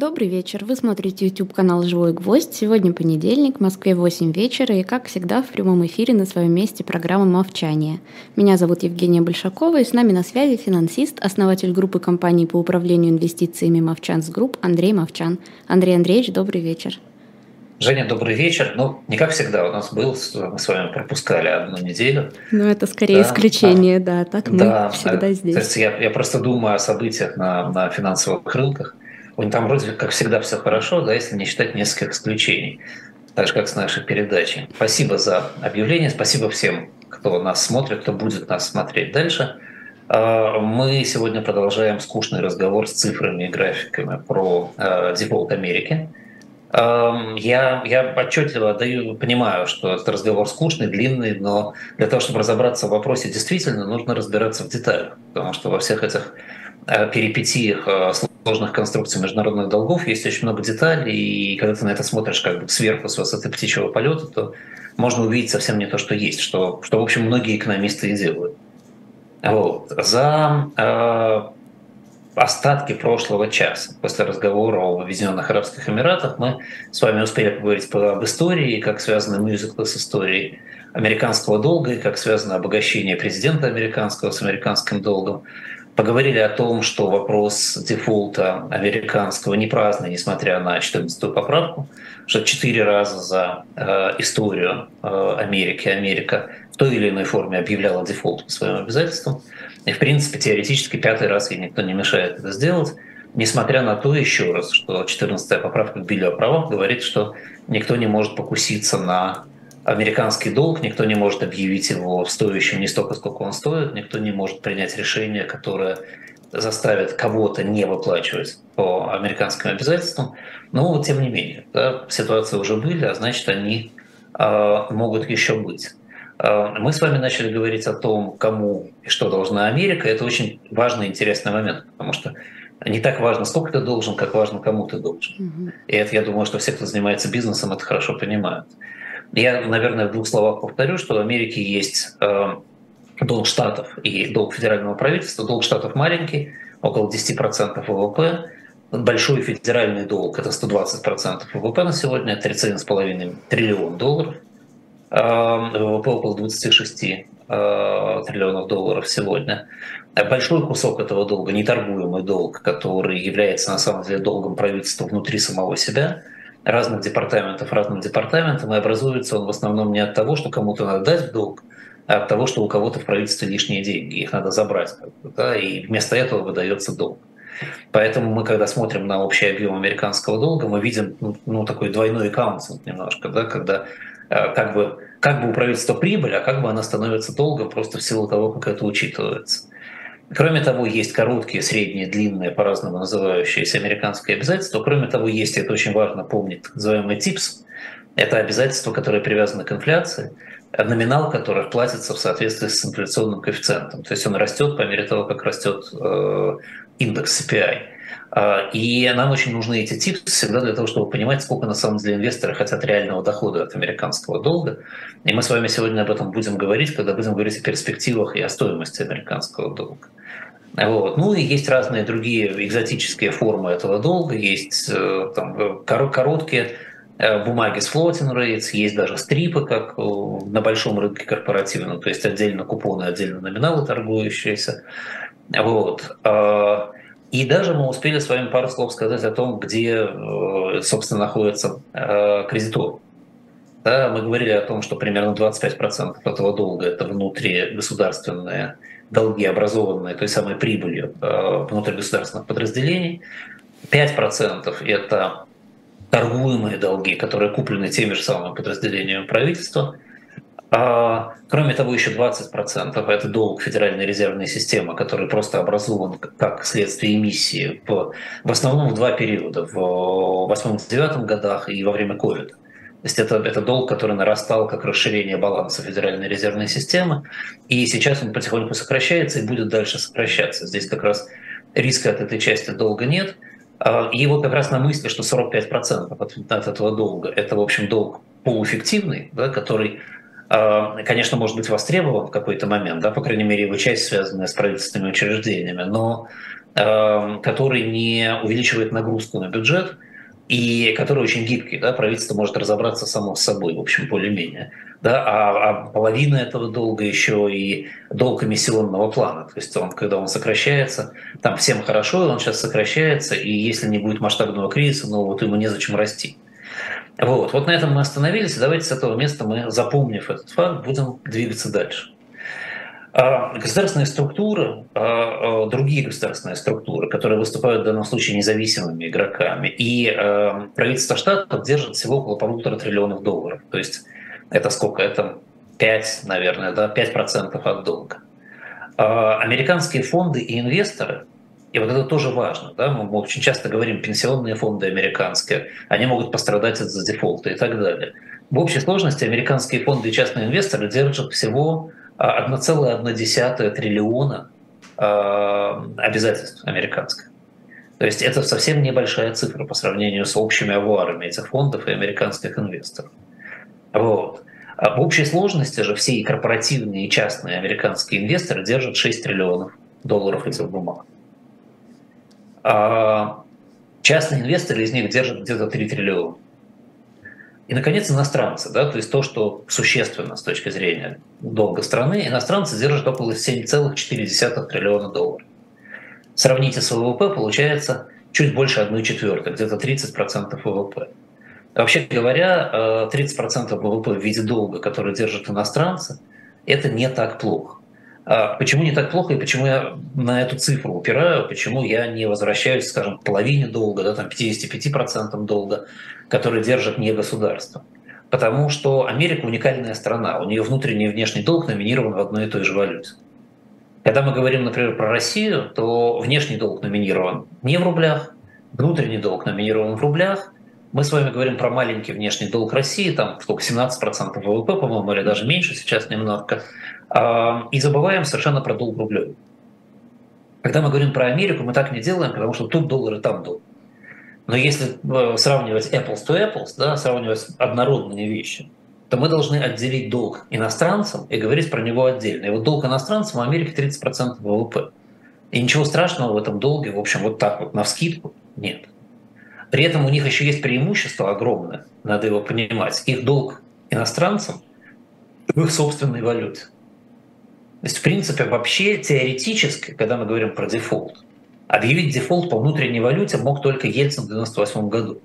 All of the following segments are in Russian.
Добрый вечер. Вы смотрите YouTube канал «Живой гвоздь». Сегодня понедельник, в Москве 8 вечера и, как всегда, в прямом эфире на своем месте программа «Мовчание». Меня зовут Евгения Большакова и с нами на связи финансист, основатель группы компаний по управлению инвестициями «Movchan's Group» Андрей Мовчан. Андрей Андреевич, добрый вечер. Женя, добрый вечер. Ну, не как всегда у нас был, мы с вами пропускали одну неделю. Ну, это скорее да, исключение, да, так мы да, всегда здесь. То есть я, я просто думаю о событиях на, на финансовых рынках, там вроде как всегда все хорошо, да, если не считать нескольких исключений, так же как с нашей передачей. Спасибо за объявление, спасибо всем, кто нас смотрит, кто будет нас смотреть дальше. А, мы сегодня продолжаем скучный разговор с цифрами и графиками про а, дефолт Америки. А, я, я отчетливо даю, понимаю, что этот разговор скучный, длинный, но для того, чтобы разобраться в вопросе действительно, нужно разбираться в деталях, потому что во всех этих перипетиях сложных конструкций международных долгов есть очень много деталей, и когда ты на это смотришь как бы сверху с высоты птичьего полета, то можно увидеть совсем не то, что есть, что, что в общем, многие экономисты и делают. Вот. За э, остатки прошлого часа, после разговора о Объединенных Арабских Эмиратах, мы с вами успели поговорить об истории, как связаны мюзиклы с историей американского долга, и как связано обогащение президента американского с американским долгом. Поговорили о том, что вопрос дефолта американского не праздный, несмотря на 14-ю поправку, что четыре раза за э, историю э, Америки Америка в той или иной форме объявляла дефолт по своим обязательствам. И, в принципе, теоретически пятый раз ей никто не мешает это сделать. Несмотря на то, еще раз, что 14-я поправка к Биллю о правах говорит, что никто не может покуситься на американский долг, никто не может объявить его стоящим не столько, сколько он стоит, никто не может принять решение, которое заставит кого-то не выплачивать по американским обязательствам. Но тем не менее, да, ситуации уже были, а значит они э, могут еще быть. Э, мы с вами начали говорить о том, кому и что должна Америка. Это очень важный и интересный момент, потому что не так важно, сколько ты должен, как важно, кому ты должен. Mm-hmm. И это, я думаю, что все, кто занимается бизнесом, это хорошо понимают. Я, наверное, в двух словах повторю, что в Америке есть э, долг штатов и долг федерального правительства. Долг штатов маленький, около 10% ВВП. Большой федеральный долг – это 120% ВВП на сегодня, 37,5 триллион долларов. Э, ВВП около 26 э, триллионов долларов сегодня. Большой кусок этого долга, неторгуемый долг, который является на самом деле долгом правительства внутри самого себя – разных департаментов разным департаментам, и образуется он в основном не от того, что кому-то надо дать долг, а от того, что у кого-то в правительстве лишние деньги, их надо забрать, да, и вместо этого выдается долг. Поэтому мы, когда смотрим на общий объем американского долга, мы видим ну, ну такой двойной аккаунтинг немножко, да, когда э, как бы, как бы у правительства прибыль, а как бы она становится долгом просто в силу того, как это учитывается. Кроме того, есть короткие, средние, длинные, по-разному называющиеся американские обязательства. Кроме того, есть, это очень важно помнить, так называемый ТИПС. Это обязательства, которые привязаны к инфляции, номинал которых платится в соответствии с инфляционным коэффициентом. То есть он растет по мере того, как растет э, индекс CPI. А, и нам очень нужны эти типы всегда для того, чтобы понимать, сколько на самом деле инвесторы хотят реального дохода от американского долга. И мы с вами сегодня об этом будем говорить, когда будем говорить о перспективах и о стоимости американского долга. Вот. Ну и есть разные другие экзотические формы этого долга. Есть э, там, короткие э, бумаги с floating rates, есть даже стрипы, как на большом рынке корпоративном, то есть отдельно купоны, отдельно номиналы торгующиеся. Вот. И даже мы успели с вами пару слов сказать о том, где, э, собственно, находится э, кредитор. Да, мы говорили о том, что примерно 25% этого долга – это внутригосударственные долги, образованные той самой прибылью э, внутригосударственных подразделений. 5% – это торгуемые долги, которые куплены теми же самыми подразделениями правительства – кроме того, еще 20% это долг Федеральной резервной системы, который просто образован как следствие эмиссии в, в основном в два периода, в 2008-2009 годах и во время ковида. То есть это, это долг, который нарастал как расширение баланса Федеральной резервной системы, и сейчас он потихоньку сокращается и будет дальше сокращаться. Здесь как раз риска от этой части долга нет. А, и вот как раз на мысли, что 45% от, от этого долга – это, в общем, долг полуэффективный, да, который а, конечно, может быть востребован в какой-то момент, да, по крайней мере, его часть, связанная с правительственными учреждениями, но который не увеличивает нагрузку на бюджет и который очень гибкий. Да? Правительство может разобраться само с собой, в общем, более-менее. Да? А, а половина этого долга еще и долг эмиссионного плана. То есть он, когда он сокращается, там всем хорошо, он сейчас сокращается, и если не будет масштабного кризиса, ну вот ему незачем расти. Вот, вот на этом мы остановились, давайте с этого места мы, запомнив этот факт, будем двигаться дальше. А государственные структуры, а, а, другие государственные структуры, которые выступают в данном случае независимыми игроками, и правительство штатов держит всего около полутора триллионов долларов. То есть это сколько? Это 5, наверное, да, 5% от долга. Американские фонды и инвесторы и вот это тоже важно. Да? Мы очень часто говорим, пенсионные фонды американские, они могут пострадать из-за дефолта и так далее. В общей сложности американские фонды и частные инвесторы держат всего 1,1 триллиона а, обязательств американских. То есть это совсем небольшая цифра по сравнению с общими авуарами этих фондов и американских инвесторов. Вот. А в общей сложности же все и корпоративные, и частные американские инвесторы держат 6 триллионов долларов этих бумаг. А частные инвесторы из них держат где-то 3 триллиона. И, наконец, иностранцы, да, то есть то, что существенно с точки зрения долга страны, иностранцы держат около 7,4 триллиона долларов. Сравните с ВВП, получается чуть больше 1 четвертой, где-то 30% ВВП. Вообще говоря, 30% ВВП в виде долга, который держат иностранцы, это не так плохо. А почему не так плохо и почему я на эту цифру упираю, почему я не возвращаюсь, скажем, к половине долга, да, там 55% долга, который держит не государство. Потому что Америка уникальная страна, у нее внутренний и внешний долг номинирован в одной и той же валюте. Когда мы говорим, например, про Россию, то внешний долг номинирован не в рублях, внутренний долг номинирован в рублях. Мы с вами говорим про маленький внешний долг России, там сколько, 17% ВВП, по-моему, или даже меньше сейчас немного. И забываем совершенно про долг рублей. Когда мы говорим про Америку, мы так не делаем, потому что тут доллар и там доллар. Но если э, сравнивать apples to apples, да, сравнивать однородные вещи, то мы должны отделить долг иностранцам и говорить про него отдельно. И вот долг иностранцам в Америке 30% ВВП. И ничего страшного в этом долге, в общем, вот так вот, на вскидку, нет. При этом у них еще есть преимущество огромное, надо его понимать. Их долг иностранцам в их собственной валюте. То есть, в принципе, вообще теоретически, когда мы говорим про дефолт, объявить дефолт по внутренней валюте мог только Ельцин в 1998 году.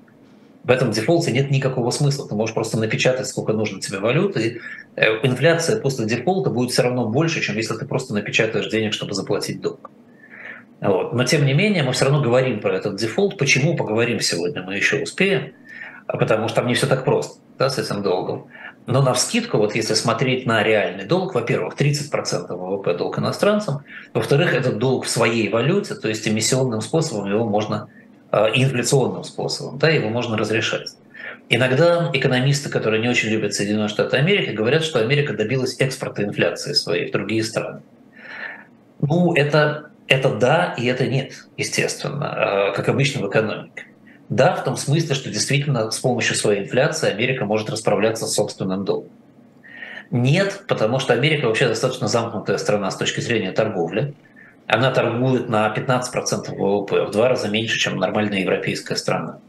В этом дефолте нет никакого смысла. Ты можешь просто напечатать, сколько нужно тебе валюты. И э, инфляция после дефолта будет все равно больше, чем если ты просто напечатаешь денег, чтобы заплатить долг. Вот. Но тем не менее, мы все равно говорим про этот дефолт. Почему? Поговорим сегодня, мы еще успеем. Потому что там не все так просто да, с этим долгом. Но на вскидку, вот если смотреть на реальный долг, во-первых, 30% ВВП долг иностранцам, во-вторых, этот долг в своей валюте, то есть эмиссионным способом его можно, э, инфляционным способом, да, его можно разрешать. Иногда экономисты, которые не очень любят Соединенные Штаты Америки, говорят, что Америка добилась экспорта инфляции своей в другие страны. Ну, это, это да и это нет, естественно, э, как обычно в экономике. Да, в том смысле, что действительно с помощью своей инфляции Америка может расправляться с собственным долгом. Нет, потому что Америка вообще достаточно замкнутая страна с точки зрения торговли. Она торгует на 15% ВВП, в два раза меньше, чем нормальная европейская страна.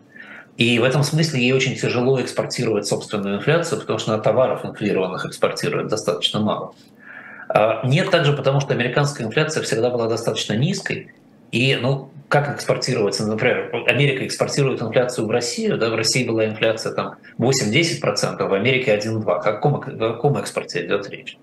И в этом смысле ей очень тяжело экспортировать собственную инфляцию, потому что на товаров инфлированных экспортирует достаточно мало. А нет также потому, что американская инфляция всегда была достаточно низкой, и, ну, как экспортировать? Например, Америка экспортирует инфляцию в Россию, да, в России была инфляция там 8-10%, в Америке 1-2%. О каком, о каком экспорте идет речь?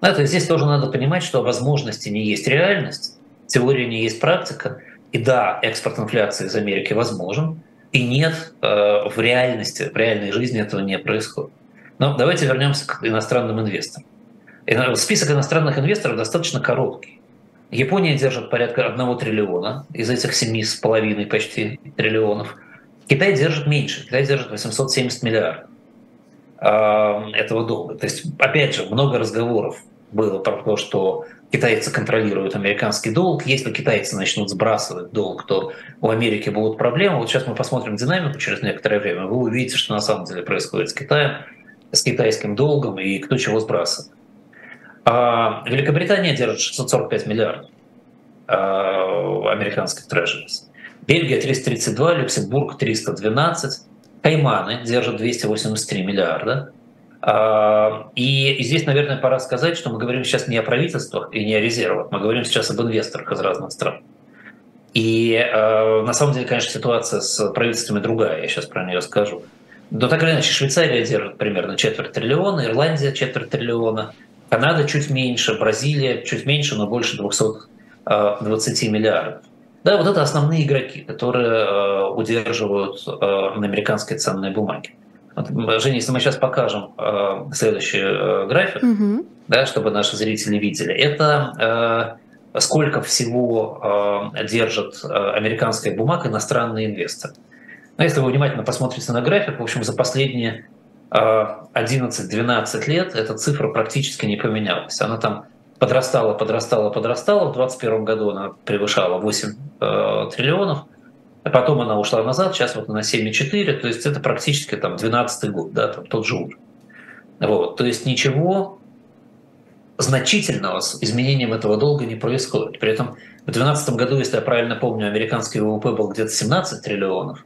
Это здесь тоже надо понимать, что возможности не есть реальность, теория не есть практика. И да, экспорт инфляции из Америки возможен, и нет, э, в реальности, в реальной жизни этого не происходит. Но давайте вернемся к иностранным инвесторам. Список иностранных инвесторов достаточно короткий. Япония держит порядка 1 триллиона из этих 7,5 почти триллионов. Китай держит меньше, Китай держит 870 миллиардов а, этого долга. То есть, опять же, много разговоров было про то, что китайцы контролируют американский долг. Если китайцы начнут сбрасывать долг, то у Америки будут проблемы. Вот сейчас мы посмотрим динамику через некоторое время. Вы увидите, что на самом деле происходит с Китаем, с китайским долгом и кто чего сбрасывает. А Великобритания держит 645 миллиардов. американских трежерис. Бельгия 332, Люксембург 312, Кайманы держат 283 миллиарда. И здесь, наверное, пора сказать, что мы говорим сейчас не о правительствах и не о резервах, мы говорим сейчас об инвесторах из разных стран. И на самом деле, конечно, ситуация с правительствами другая, я сейчас про нее скажу. Но так или иначе, Швейцария держит примерно четверть триллиона, Ирландия четверть триллиона, Канада чуть меньше, Бразилия чуть меньше, но больше 220 миллиардов. Да, вот это основные игроки, которые э, удерживают э, на американской ценной бумаге. Вот, Женя, если мы сейчас покажем э, следующий э, график, угу. да, чтобы наши зрители видели, это э, сколько всего э, держит э, американская бумага иностранные инвесторы. Но если вы внимательно посмотрите на график, в общем, за последние 11-12 э, лет эта цифра практически не поменялась. Она там подрастала, подрастала, подрастала. В 2021 году она превышала 8 э, триллионов, а потом она ушла назад, сейчас вот на 7,4, то есть это практически там 12 год, да, там тот же уровень. Вот, то есть ничего значительного с изменением этого долга не происходит. При этом в 2012 году, если я правильно помню, американский ВВП был где-то 17 триллионов,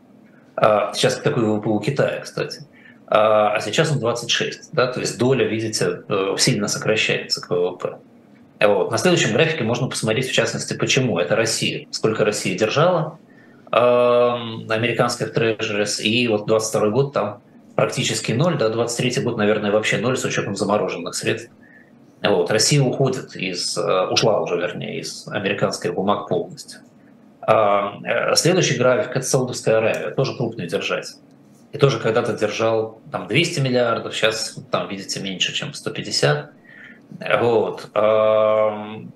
а сейчас такой ВВП у Китая, кстати, а, а сейчас он 26, да, то есть доля, видите, э, сильно сокращается к ВВП. Вот. На следующем графике можно посмотреть, в частности, почему. Это Россия. Сколько Россия держала э, американских трежерис. И вот 22 год там практически ноль, да, 23 год, наверное, вообще ноль с учетом замороженных средств. Вот. Россия уходит из, э, ушла уже, вернее, из американских бумаг полностью. А, э, следующий график – это Саудовская Аравия, тоже крупный держатель. И тоже когда-то держал там 200 миллиардов, сейчас там, видите, меньше, чем 150. Вот. В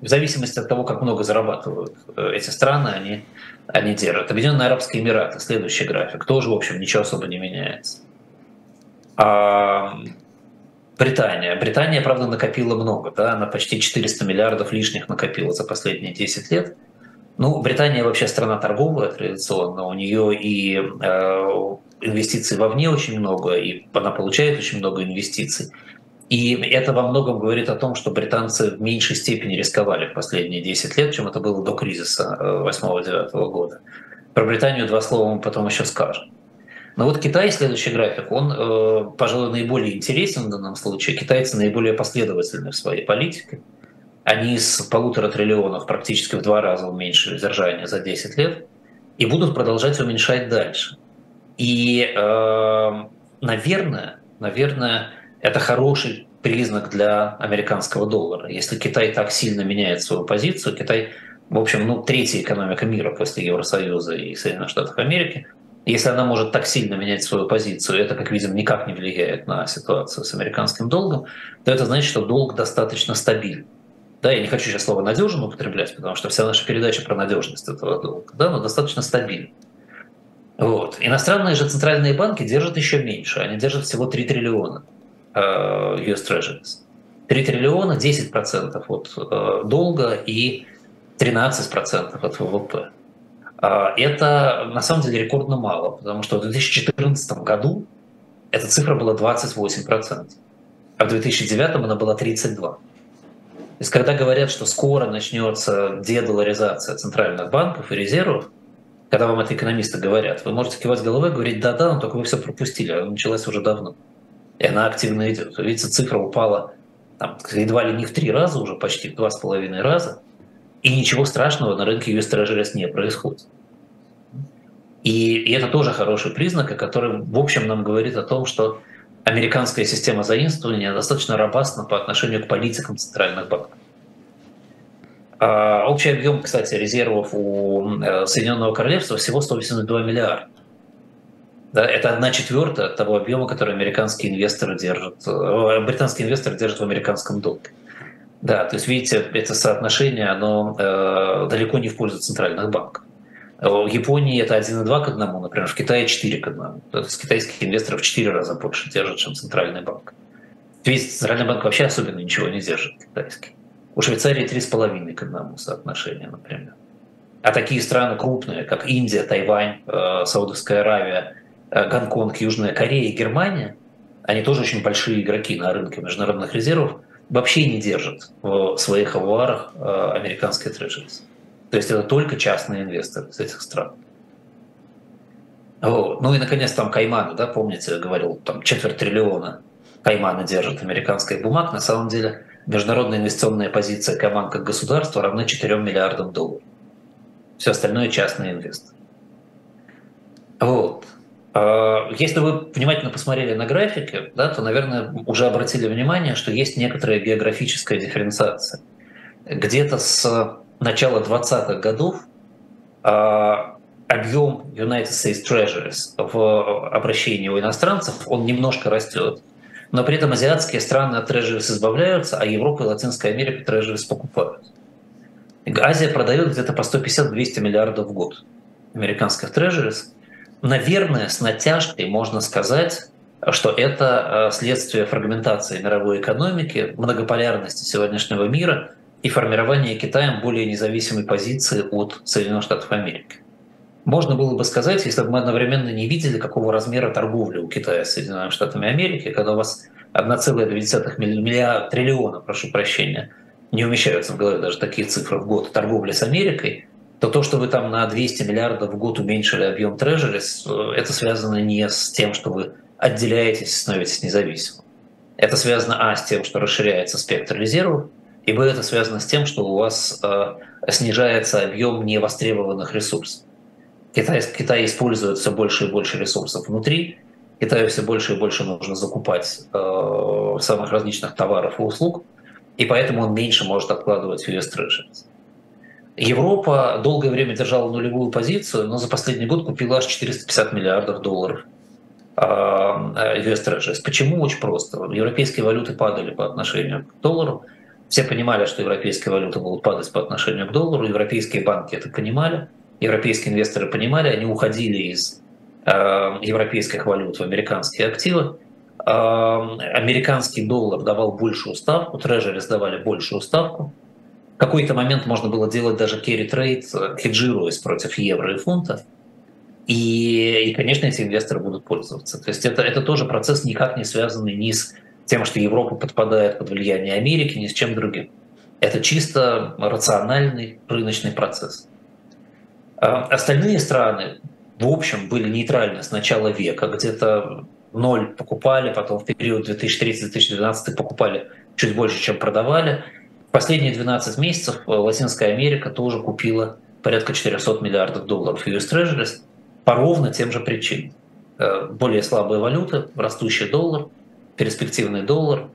зависимости от того, как много зарабатывают э, эти страны, они, они держат. Объединенные Арабские Эмираты, следующий график, тоже, в общем, ничего особо не меняется. А Британия. Британия, правда, накопила много, да, она почти 400 миллиардов лишних накопила за последние 10 лет. Ну, Британия вообще страна торговая традиционно, у нее и э, инвестиций вовне очень много, и она получает очень много инвестиций. И это во многом говорит о том, что британцы в меньшей степени рисковали в последние 10 лет, чем это было до кризиса 8-9 э, года. Про Британию два слова мы потом еще скажем. Но вот Китай, следующий график, он, э, пожалуй, наиболее интересен в данном случае. Китайцы наиболее последовательны в своей политике. Они с полутора триллионов практически в два раза уменьшили содержание за 10 лет и будут продолжать уменьшать дальше. И, э, наверное, наверное, это хороший признак для американского доллара. Если Китай так сильно меняет свою позицию, Китай, в общем, ну, третья экономика мира после Евросоюза и Соединенных Штатов Америки, если она может так сильно менять свою позицию, это, как видим, никак не влияет на ситуацию с американским долгом, то это значит, что долг достаточно стабильный. Да, я не хочу сейчас слово надежен употреблять, потому что вся наша передача про надежность этого долга, да, но достаточно стабильный. Вот. Иностранные же центральные банки держат еще меньше, они держат всего 3 триллиона. Э, US Treasuries. 3 триллиона, 10% от э, долга и 13% от ВВП. А, это на самом деле рекордно мало, потому что в 2014 году эта цифра была 28%, а в 2009 она была 32%. То есть когда говорят, что скоро начнется дедоларизация центральных банков и резервов, когда вам это экономисты говорят, вы можете кивать головой и говорить, да-да, но только вы все пропустили, она началась уже давно и она активно идет. Видите, цифра упала там, едва ли не в три раза, уже почти в два с половиной раза, и ничего страшного на рынке US Treasuries не происходит. И, и это тоже хороший признак, который, в общем, нам говорит о том, что американская система заимствования достаточно робастна по отношению к политикам центральных банков. А общий объем, кстати, резервов у э, Соединенного Королевства всего 182 миллиарда. Да, это одна четвертая того объема, который американские инвесторы держат, э, британские инвесторы держат в американском долге. Да, то есть, видите, это соотношение, оно э, далеко не в пользу центральных банков. В Японии это 1,2 к 1, например, в Китае 4 к 1. То есть китайских инвесторов в 4 раза больше держат, чем центральный банк. Ведь центральный банк вообще особенно ничего не держит китайский. У Швейцарии 3,5 к 1 соотношение, например. А такие страны крупные, как Индия, Тайвань, э, Саудовская Аравия, Э, Гонконг, Южная Корея и Германия, они тоже очень большие игроки на рынке международных резервов, вообще не держит в своих авуарах э, американские трежерис. То есть это только частные инвесторы из этих стран. Вот. Ну и, наконец, там Кайманы, да, помните, я говорил, там четверть триллиона Кайманы держат американских бумаг. На самом деле международная инвестиционная позиция Кайман как государства равна 4 миллиардам долларов. Все остальное частные инвесторы. Вот. А, если вы внимательно посмотрели на графики, да, то, наверное, уже обратили внимание, что есть некоторая географическая дифференциация. Где-то с начала 20-х годов а, объем United States Treasuries в обращении у иностранцев, он немножко растет. Но при этом азиатские страны от Treasuries избавляются, а Европа и Латинская Америка Treasuries покупают. Азия продает где-то по 150-200 миллиардов в год американских Treasuries – наверное, с натяжкой можно сказать, что это э, следствие фрагментации мировой экономики, многополярности сегодняшнего мира и формирования Китаем более независимой позиции от Соединенных Штатов Америки. Можно было бы сказать, если бы мы одновременно не видели, какого размера торговли у Китая с Соединенными Штатами Америки, когда у вас 1,2 миллиарда, триллиона, прошу прощения, не умещаются в голове даже такие цифры в год торговли с Америкой, то то, что вы там на 200 миллиардов в год уменьшили объем трежерис, э, это связано не с тем, что вы отделяетесь, становитесь независимым. Это связано, а, с тем, что расширяется спектр резервов, и, б, это связано с тем, что у вас э, снижается объем невостребованных ресурсов. Китай, Китай использует все больше и больше ресурсов внутри, Китаю все больше и больше нужно закупать э, самых различных товаров и услуг, и поэтому он меньше может откладывать US Treasuries. Европа долгое время держала нулевую позицию, но за последний год купила аж 450 миллиардов долларов а, US Treasuries. Почему? Очень просто. Европейские валюты падали по отношению к доллару. Все понимали, что европейские валюты будут падать по отношению к доллару. Европейские банки это понимали. Европейские инвесторы понимали. Они уходили из а, европейских валют в американские активы. А, американский доллар давал большую ставку, трежери сдавали большую ставку какой-то момент можно было делать даже carry trade, э, хеджируясь против евро и фунта. И, и, конечно, эти инвесторы будут пользоваться. То есть это, это тоже процесс никак не связанный ни с тем, что Европа подпадает под влияние Америки, ни с чем другим. Это чисто рациональный рыночный процесс. А остальные страны, в общем, были нейтральны с начала века. Где-то ноль покупали, потом в период 2030-2012 покупали чуть больше, чем продавали. Последние 12 месяцев Латинская Америка тоже купила порядка 400 миллиардов долларов US Treasuries по ровно тем же причинам. Э, более слабые валюты, растущий доллар, перспективный доллар,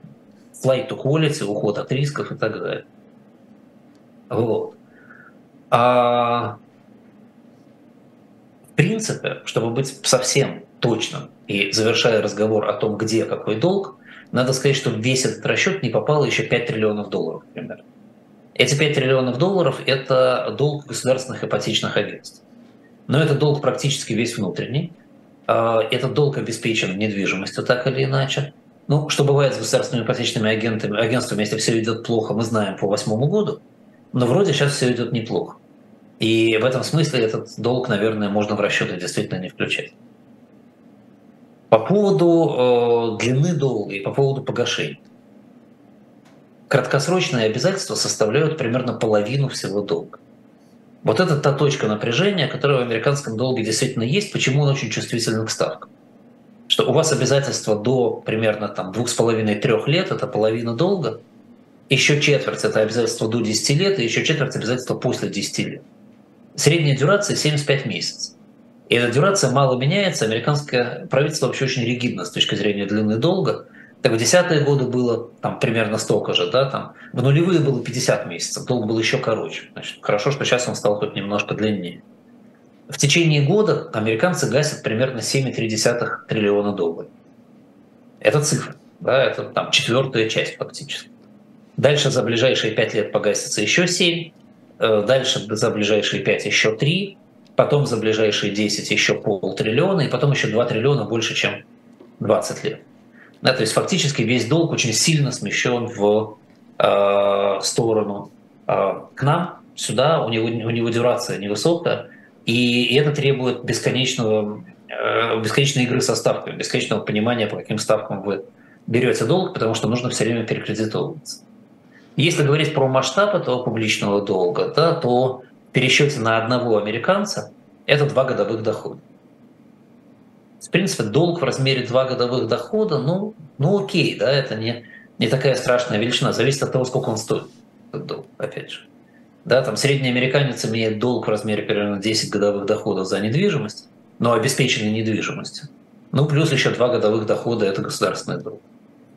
flight to quality, уход от рисков и так далее. Вот. А в принципе, чтобы быть совсем точным и завершая разговор о том, где какой долг, надо сказать, что весь этот расчет не попало еще 5 триллионов долларов, например. Эти 5 триллионов долларов – это долг государственных ипотечных агентств. Но это долг практически весь внутренний. А, этот долг обеспечен недвижимостью так или иначе. Ну, что бывает с государственными ипотечными агентами, агентствами, если все идет плохо, мы знаем по восьмому году. Но вроде сейчас все идет неплохо. И в этом смысле этот долг, наверное, можно в расчеты действительно не включать. По поводу э, длины долга и по поводу погашения. Краткосрочные обязательства составляют примерно половину всего долга. Вот это та точка напряжения, которая в американском долге действительно есть, почему он очень чувствителен к ставкам. Что у вас обязательства до примерно там, двух с половиной-трех лет, это половина долга, еще четверть это обязательства до 10 лет, и еще четверть обязательства после 10 лет. Средняя дюрация 75 месяцев. И эта дюрация мало меняется. Американское правительство вообще очень ригидно с точки зрения длины долга. Так в десятые годы было там примерно столько же, да, там в нулевые было 50 месяцев, долг был еще короче. Значит, хорошо, что сейчас он стал хоть немножко длиннее. В течение года американцы гасят примерно 7,3 триллиона долларов. Это цифра, да, это там четвертая часть фактически. Дальше за ближайшие 5 лет погасится еще 7, э, дальше за ближайшие 5 еще 3, потом за ближайшие 10 еще полтриллиона, и потом еще 2 триллиона больше, чем 20 лет. Да, то есть фактически весь долг очень сильно смещен в э, сторону э, к нам, сюда, у него, у него дюрация невысокая, и это требует бесконечного, э, бесконечной игры со ставками, бесконечного понимания, по каким ставкам вы берете долг, потому что нужно все время перекредитовываться. Если говорить про масштаб этого публичного долга, да, то в пересчете на одного американца это два годовых дохода. В принципе, долг в размере два годовых дохода, ну, ну окей, да, это не, не такая страшная величина, зависит от того, сколько он стоит, этот долг, опять же. Да, там средний американец имеет долг в размере примерно 10 годовых доходов за недвижимость, но обеспеченной недвижимостью. Ну, плюс еще два годовых дохода – это государственный долг.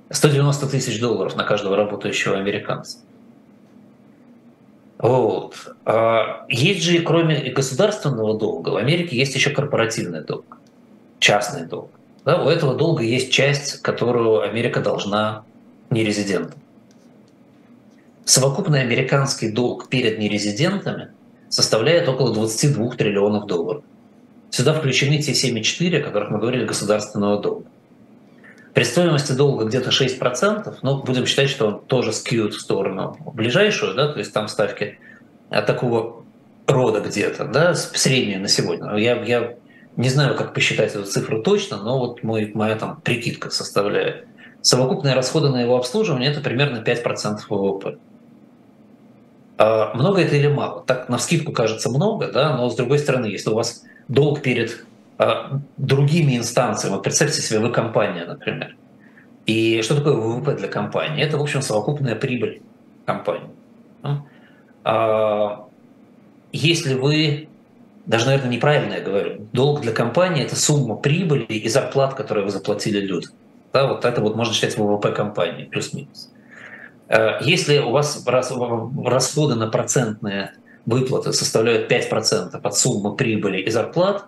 190 тысяч долларов на каждого работающего американца. Вот. А есть же, кроме государственного долга, в Америке есть еще корпоративный долг, частный долг. Да, у этого долга есть часть, которую Америка должна нерезидентам. Совокупный американский долг перед нерезидентами составляет около 22 триллионов долларов. Сюда включены те 7,4, о которых мы говорили, государственного долга. При стоимости долга где-то 6%, но будем считать, что он тоже скьют в сторону ближайшую, да, то есть там ставки такого рода где-то, да, средние на сегодня. Я, я не знаю, как посчитать эту цифру точно, но вот мой, моя там прикидка составляет. Совокупные расходы на его обслуживание – это примерно 5% ВВП. А много это или мало? Так на вскидку кажется много, да, но с другой стороны, если у вас долг перед а, другими инстанциями. Вот представьте себе, вы компания, например. И что такое ВВП для компании? Это, в общем, совокупная прибыль компании. А, если вы, даже, наверное, неправильно я говорю, долг для компании – это сумма прибыли и зарплат, которые вы заплатили людям. Да, вот это вот можно считать ВВП компании, плюс-минус. А, если у вас расходы на процентные выплаты составляют 5% от суммы прибыли и зарплат,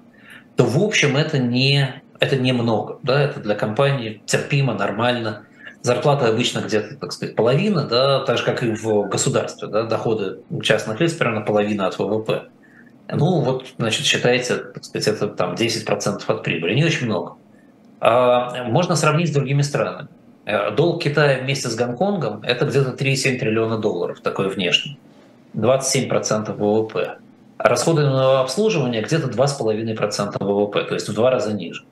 то в общем это не, это немного. Да? Это для компании терпимо, нормально. Зарплата обычно где-то, так сказать, половина, да, так же, как и в государстве. Да? Доходы частных лиц примерно половина от ВВП. Ну вот, значит, считайте, так сказать, это там 10% от прибыли. Не очень много. А можно сравнить с другими странами. Э, долг Китая вместе с Гонконгом – это где-то 3,7 триллиона долларов, такой внешний. 27% ВВП. Расходы на обслуживание где-то 2,5% ВВП, то есть в два раза ниже.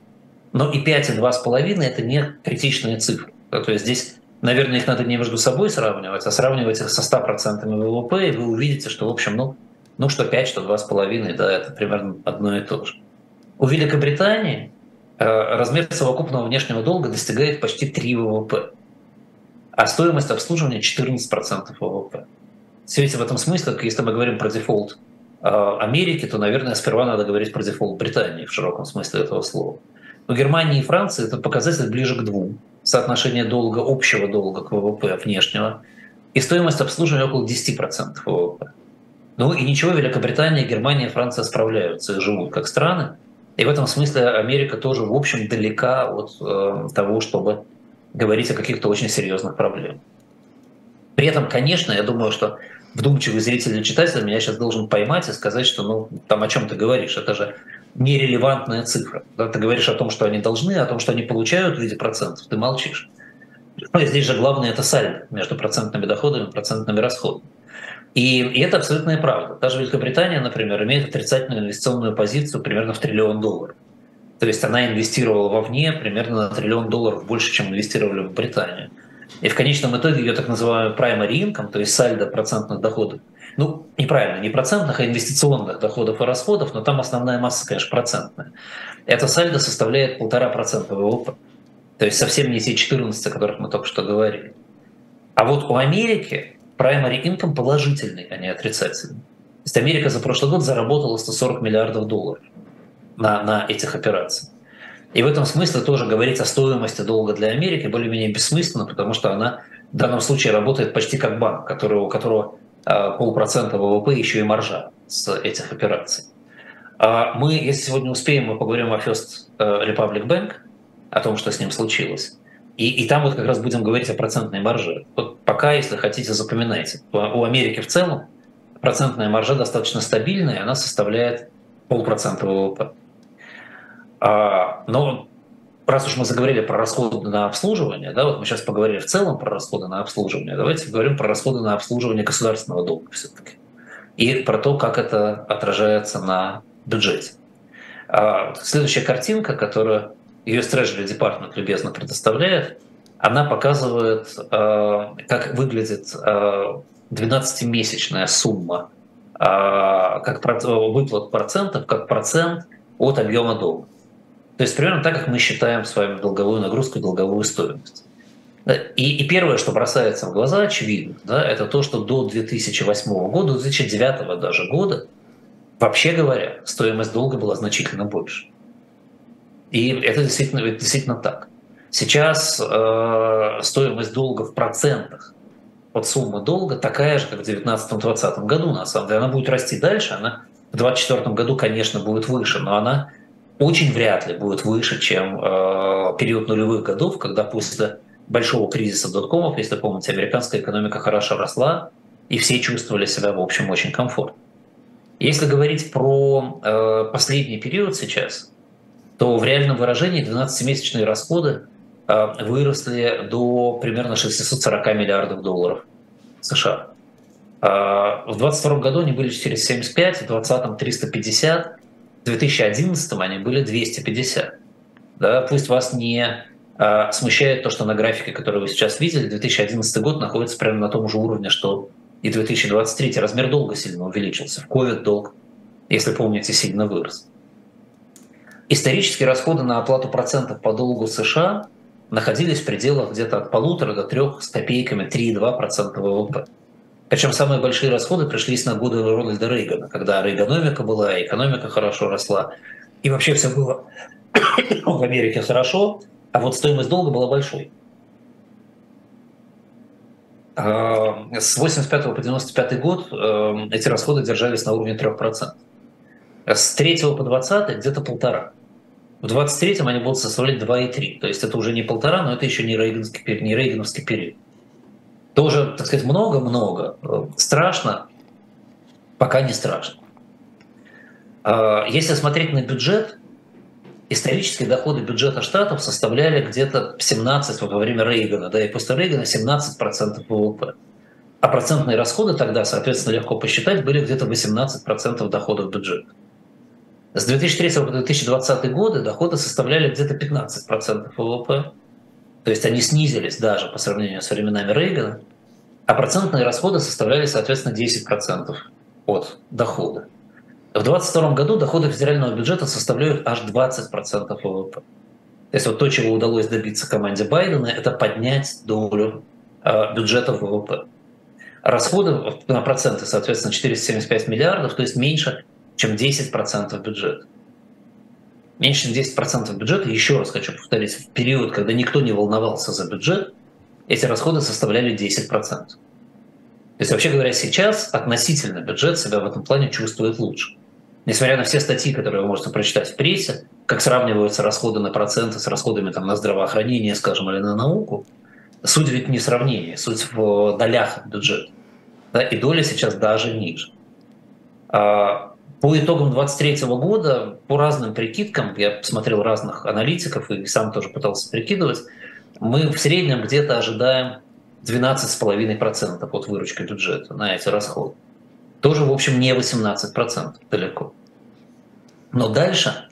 Но и 5 и 2,5 это не критичные цифры. То есть здесь, наверное, их надо не между собой сравнивать, а сравнивать их со 100% ВВП, и вы увидите, что, в общем, ну, ну что 5, что 2,5, да, это примерно одно и то же. У Великобритании размер совокупного внешнего долга достигает почти 3 ВВП, а стоимость обслуживания 14% ВВП. Видите, в этом смысле, если мы говорим про дефолт э, Америки, то, наверное, сперва надо говорить про дефолт Британии в широком смысле этого слова. У Германии и Франции этот показатель ближе к двум. Соотношение долга, общего долга к ВВП внешнего. И стоимость обслуживания около 10% ВВП. Ну и ничего, Великобритания, Германия, Франция справляются и живут как страны. И в этом смысле Америка тоже, в общем, далека от э, того, чтобы говорить о каких-то очень серьезных проблемах. При этом, конечно, я думаю, что вдумчивый зритель или читатель меня сейчас должен поймать и сказать, что ну там о чем ты говоришь, это же нерелевантная цифра. Да, ты говоришь о том, что они должны, о том, что они получают в виде процентов, ты молчишь. Но ну, здесь же главное это сальдо между процентными доходами и процентными расходами. И, и это абсолютная правда. Даже Великобритания, например, имеет отрицательную инвестиционную позицию примерно в триллион долларов. То есть она инвестировала вовне примерно на триллион долларов больше, чем инвестировали в Британию. И в конечном итоге ее так называемый primary income, то есть сальдо процентных доходов, ну, неправильно, не процентных, а инвестиционных доходов и расходов, но там основная масса, конечно, процентная. Это сальдо составляет полтора процента ВВП. То есть совсем не те 14, о которых мы только что говорили. А вот у Америки primary income положительный, а не отрицательный. То есть Америка за прошлый год заработала 140 миллиардов долларов на, на этих операциях. И в этом смысле тоже говорить о стоимости долга для Америки более-менее бессмысленно, потому что она в данном случае работает почти как банк, который, у которого а, полпроцента ВВП еще и маржа с этих операций. А мы, если сегодня успеем, мы поговорим о First э, Republic Bank, о том, что с ним случилось. И, и там вот как раз будем говорить о процентной марже. Вот пока, если хотите, запоминайте. У Америки в целом процентная маржа достаточно стабильная, она составляет полпроцента ВВП. А, но раз уж мы заговорили про расходы на обслуживание, да, вот мы сейчас поговорили в целом про расходы на обслуживание, давайте поговорим про расходы на обслуживание государственного долга все-таки. И про то, как это отражается на бюджете. А, следующая картинка, которую US Treasury Department любезно предоставляет, она показывает, как выглядит 12-месячная сумма как выплат процентов, как процент от объема долга. То есть примерно так, как мы считаем с вами долговую нагрузку долговую стоимость. И, и первое, что бросается в глаза, очевидно, да, это то, что до 2008 года, 2009 даже года, вообще говоря, стоимость долга была значительно больше. И это действительно, это действительно так. Сейчас э, стоимость долга в процентах от суммы долга такая же, как в 2019-2020 году, на самом деле. Она будет расти дальше, она в 2024 году, конечно, будет выше, но она очень вряд ли будет выше, чем э, период нулевых годов, когда после большого кризиса доткомов, если помните, американская экономика хорошо росла, и все чувствовали себя, в общем, очень комфортно. Если говорить про э, последний период сейчас, то в реальном выражении 12-месячные расходы выросли до примерно 640 миллиардов долларов США. Э, в 2022 году они были 475, в 2020 350, в 2011 они были 250. Да, пусть вас не э, смущает то, что на графике, который вы сейчас видели, 2011 год находится прямо на том же уровне, что и 2023. Размер долга сильно увеличился. В COVID долг, если помните, сильно вырос. Исторические расходы на оплату процентов по долгу США находились в пределах где-то от полутора до трех с копейками 3,2% ВВП. Причем самые большие расходы пришлись на годы Рональда Рейгана, когда рейгономика была, экономика хорошо росла, и вообще все было в Америке хорошо, а вот стоимость долга была большой. А, с 85 по 95 год э, эти расходы держались на уровне 3%. С 3 по 20 где-то полтора. В 23-м они будут составлять 2,3. То есть это уже не полтора, но это еще не рейгановский, не рейгановский период тоже, так сказать, много-много. Страшно, пока не страшно. А, если смотреть на бюджет, исторические доходы бюджета штатов составляли где-то 17 вот во время Рейгана, да, и после Рейгана 17% ВВП. А процентные расходы тогда, соответственно, легко посчитать, были где-то 18% доходов бюджета. С 2003 по 2020 годы доходы составляли где-то 15% ВВП. То есть они снизились даже по сравнению с временами Рейгана, а процентные расходы составляли, соответственно, 10% от дохода. В 2022 году доходы федерального бюджета составляют аж 20% ВВП. То есть вот то, чего удалось добиться команде Байдена, это поднять долю э, бюджета ВВП. Расходы на проценты, соответственно, 475 миллиардов, то есть меньше, чем 10% бюджета меньше чем 10% бюджета, еще раз хочу повторить, в период, когда никто не волновался за бюджет, эти расходы составляли 10%. То есть, вообще говоря, сейчас относительно бюджет себя в этом плане чувствует лучше. Несмотря на все статьи, которые вы можете прочитать в прессе, как сравниваются расходы на проценты с расходами там, на здравоохранение, скажем, или на науку, суть ведь не сравнение, суть в долях бюджета. Да, и доля сейчас даже ниже. А по итогам 2023 года, по разным прикидкам, я смотрел разных аналитиков и сам тоже пытался прикидывать, мы в среднем где-то ожидаем 12,5% от выручки бюджета на эти расходы. Тоже, в общем, не 18% далеко. Но дальше,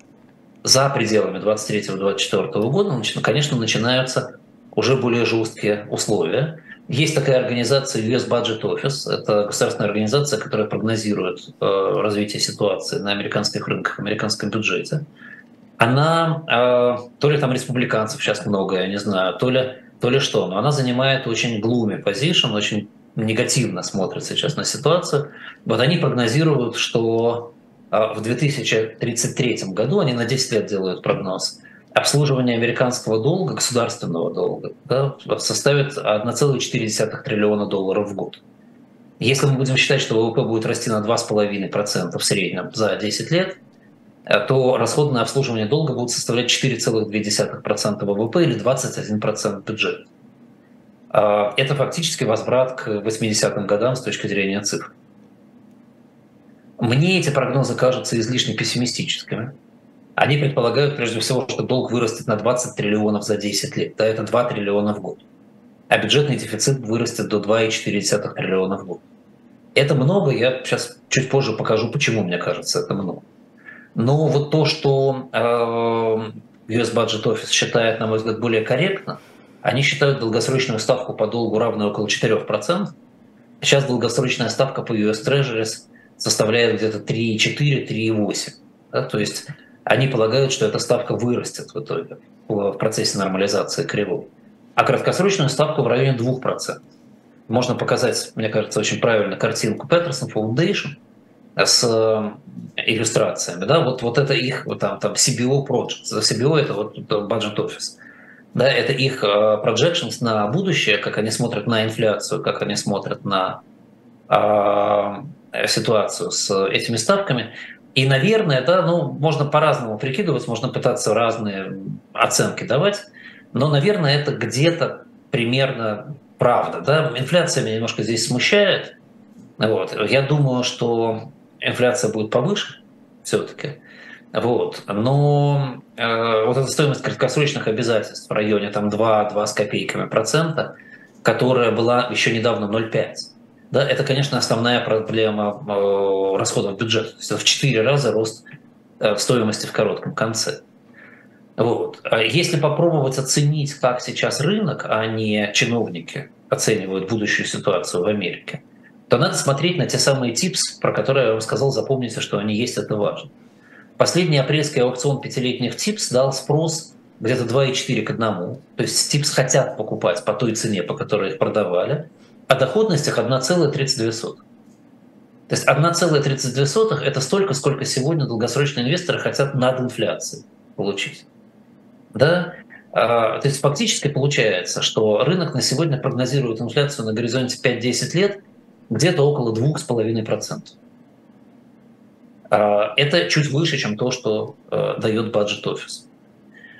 за пределами 2023-2024 года, конечно, начинаются уже более жесткие условия. Есть такая организация US Budget Office. Это государственная организация, которая прогнозирует э, развитие ситуации на американских рынках, американском бюджете. Она, э, то ли там республиканцев сейчас много, я не знаю, то ли, то ли что, но она занимает очень gloomy position, очень негативно смотрит сейчас на ситуацию. Вот они прогнозируют, что э, в 2033 году, они на 10 лет делают прогноз, обслуживание американского долга, государственного долга, да, составит 1,4 триллиона долларов в год. Если мы будем считать, что ВВП будет расти на 2,5% в среднем за 10 лет, э, то расходы на обслуживание долга будут составлять 4,2% ВВП или 21% бюджета. А, это фактически возврат к 80-м годам с точки зрения цифр. Мне эти прогнозы кажутся излишне пессимистическими. Они предполагают, прежде всего, что долг вырастет на 20 триллионов за 10 лет. Да, это 2 триллиона в год. А бюджетный дефицит вырастет до 2,4 триллиона в год. Это много, я сейчас чуть позже покажу, почему мне кажется это много. Но вот то, что э, US Budget Office считает, на мой взгляд, более корректно, они считают долгосрочную ставку по долгу равной около 4%. Сейчас долгосрочная ставка по US Treasuries составляет где-то 3,4, 3,8. Да? То есть они полагают, что эта ставка вырастет в итоге в процессе нормализации кривой. А краткосрочную ставку в районе 2%. Можно показать, мне кажется, очень правильно картинку Peterson Foundation с э, иллюстрациями. Да? Вот, вот это их вот там, там CBO Project. CBO это вот Budget Office. Да, это их э, projections на будущее, как они смотрят на инфляцию, как они смотрят на э, ситуацию с этими ставками. И, наверное, да, ну, можно по-разному прикидывать, можно пытаться разные оценки давать, но, наверное, это где-то примерно правда. Да? Инфляция меня немножко здесь смущает. Вот. Я думаю, что инфляция будет повыше все-таки. Вот. Но э, вот эта стоимость краткосрочных обязательств в районе там 2-2 с копейками процента, которая была еще недавно 0,5, да, это, конечно, основная проблема э, расходов бюджета. То есть это в 4 раза рост э, стоимости в коротком конце. Вот. А если попробовать оценить, как сейчас рынок, а не чиновники оценивают будущую ситуацию в Америке, то надо смотреть на те самые типс, про которые я вам сказал, запомните, что они есть, это важно. Последний апрельский аукцион пятилетних ТИПС дал спрос где-то 2,4 к 1. То есть ТИПС хотят покупать по той цене, по которой их продавали, доходность их 1,32. То есть 1,32 – это столько, сколько сегодня долгосрочные инвесторы хотят над инфляцией получить. Да? А, то есть фактически получается, что рынок на сегодня прогнозирует инфляцию на горизонте 5-10 лет где-то около 2,5%. А, это чуть выше, чем то, что э, дает бюджет офис.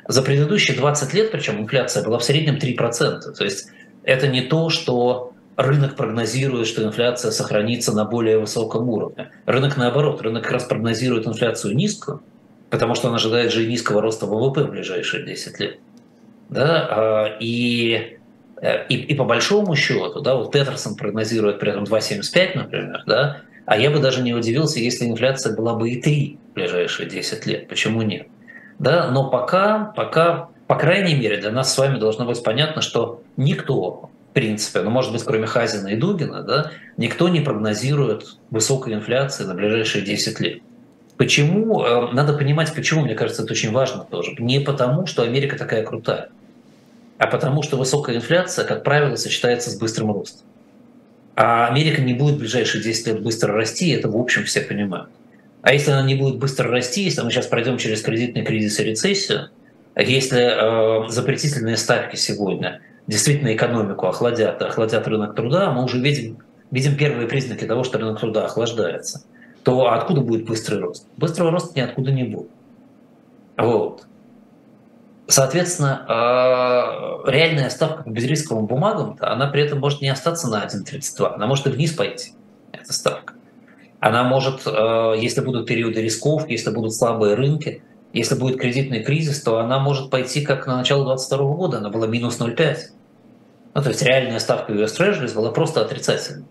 За предыдущие 20 лет, причем инфляция была в среднем 3%. То есть это не то, что рынок прогнозирует, что инфляция сохранится на более высоком уровне. Рынок наоборот, рынок как раз прогнозирует инфляцию низкую, потому что он ожидает же низкого роста ВВП в ближайшие 10 лет. Да? А, и, э, и, и по большому счету, да, вот Петерсон прогнозирует при этом 2,75, например, да, а я бы даже не удивился, если инфляция была бы и 3 в ближайшие 10 лет. Почему нет? Да, но пока, пока, по крайней мере, для нас с вами должно быть понятно, что никто, принципе, ну, может быть, кроме Хазина и Дугина, да, никто не прогнозирует высокой инфляции на ближайшие 10 лет. Почему? Э, надо понимать, почему, мне кажется, это очень важно тоже. Не потому, что Америка такая крутая, а потому, что высокая инфляция, как правило, сочетается с быстрым ростом. А Америка не будет в ближайшие 10 лет быстро расти, это в общем все понимают. А если она не будет быстро расти, если мы сейчас пройдем через кредитный кризис и рецессию, если э, запретительные ставки сегодня действительно экономику охладят, охладят рынок труда, мы уже видим, видим первые признаки того, что рынок труда охлаждается, то откуда будет быстрый рост? Быстрого роста ниоткуда не будет. Вот. Соответственно, а, реальная ставка по безрисковым бумагам, она при этом может не остаться на 1,32, она может и вниз пойти, эта ставка. Она может, а, если будут периоды рисков, если будут слабые рынки, если будет кредитный кризис, то она может пойти как на начало 2022 года, она была минус 0,5. Ну, то есть реальная ставка US Treasuries была просто отрицательной.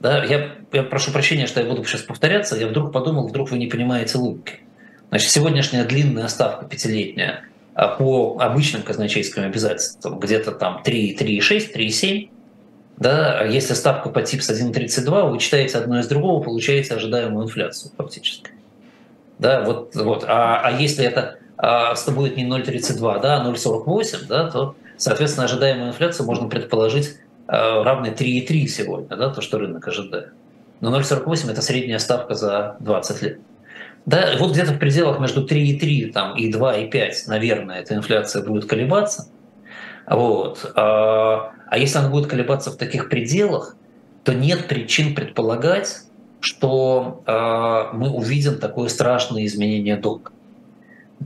Да, я, я прошу прощения, что я буду сейчас повторяться, я вдруг подумал, вдруг вы не понимаете логики. Значит, сегодняшняя длинная ставка пятилетняя – а по обычным казначейским обязательствам где-то там 3,6, 3,7. Да, а если ставка по ТИПС 1,32, вы читаете одно из другого, получаете ожидаемую инфляцию фактически. Да, вот, вот. А, а если это а, будет не 0,32, да, а 0,48, да, то, соответственно, ожидаемую инфляцию можно предположить а, равной 3,3 сегодня, да, то, что рынок ожидает. Но 0,48 – это средняя ставка за 20 лет. Да, вот где-то в пределах между 3,3 там, и 2,5, наверное, эта инфляция будет колебаться. Вот. А, а если она будет колебаться в таких пределах, то нет причин предполагать, что э, мы увидим такое страшное изменение долга.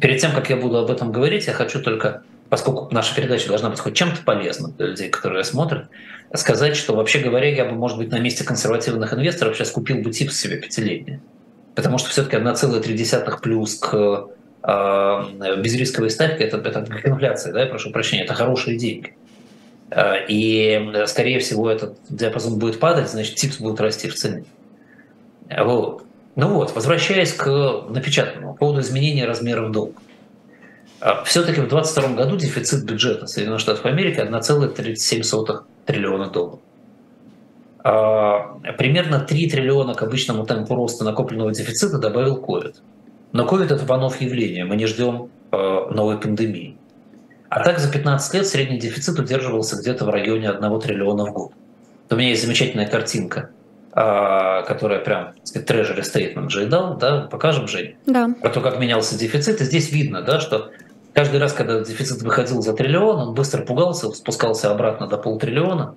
Перед тем, как я буду об этом говорить, я хочу только, поскольку наша передача должна быть хоть чем-то полезна для людей, которые смотрят, сказать, что вообще говоря, я бы, может быть, на месте консервативных инвесторов сейчас купил бы тип себе пятилетний потому что все-таки 1,3 плюс к э, безрисковой ставке это, это к инфляции, да, я прошу прощения, это хорошие деньги. А, и, скорее всего, этот диапазон будет падать, значит, ТИПС будет расти в цене. Вот. Ну вот, возвращаясь к напечатанному, по поводу изменения размеров долга. А все-таки в 2022 году дефицит бюджета Соединенных Штатов Америки 1,37 триллиона долларов. А, примерно 3 триллиона к обычному темпу роста накопленного дефицита добавил COVID. Но COVID это ванов явление, мы не ждем новой пандемии. А так за 15 лет средний дефицит удерживался где-то в районе 1 триллиона в год. У меня есть замечательная картинка, которая прям, так сказать, treasury statement же дал, да, покажем, Жень? Да. Про то, как менялся дефицит. И здесь видно, да, что каждый раз, когда дефицит выходил за триллион, он быстро пугался, спускался обратно до полтриллиона.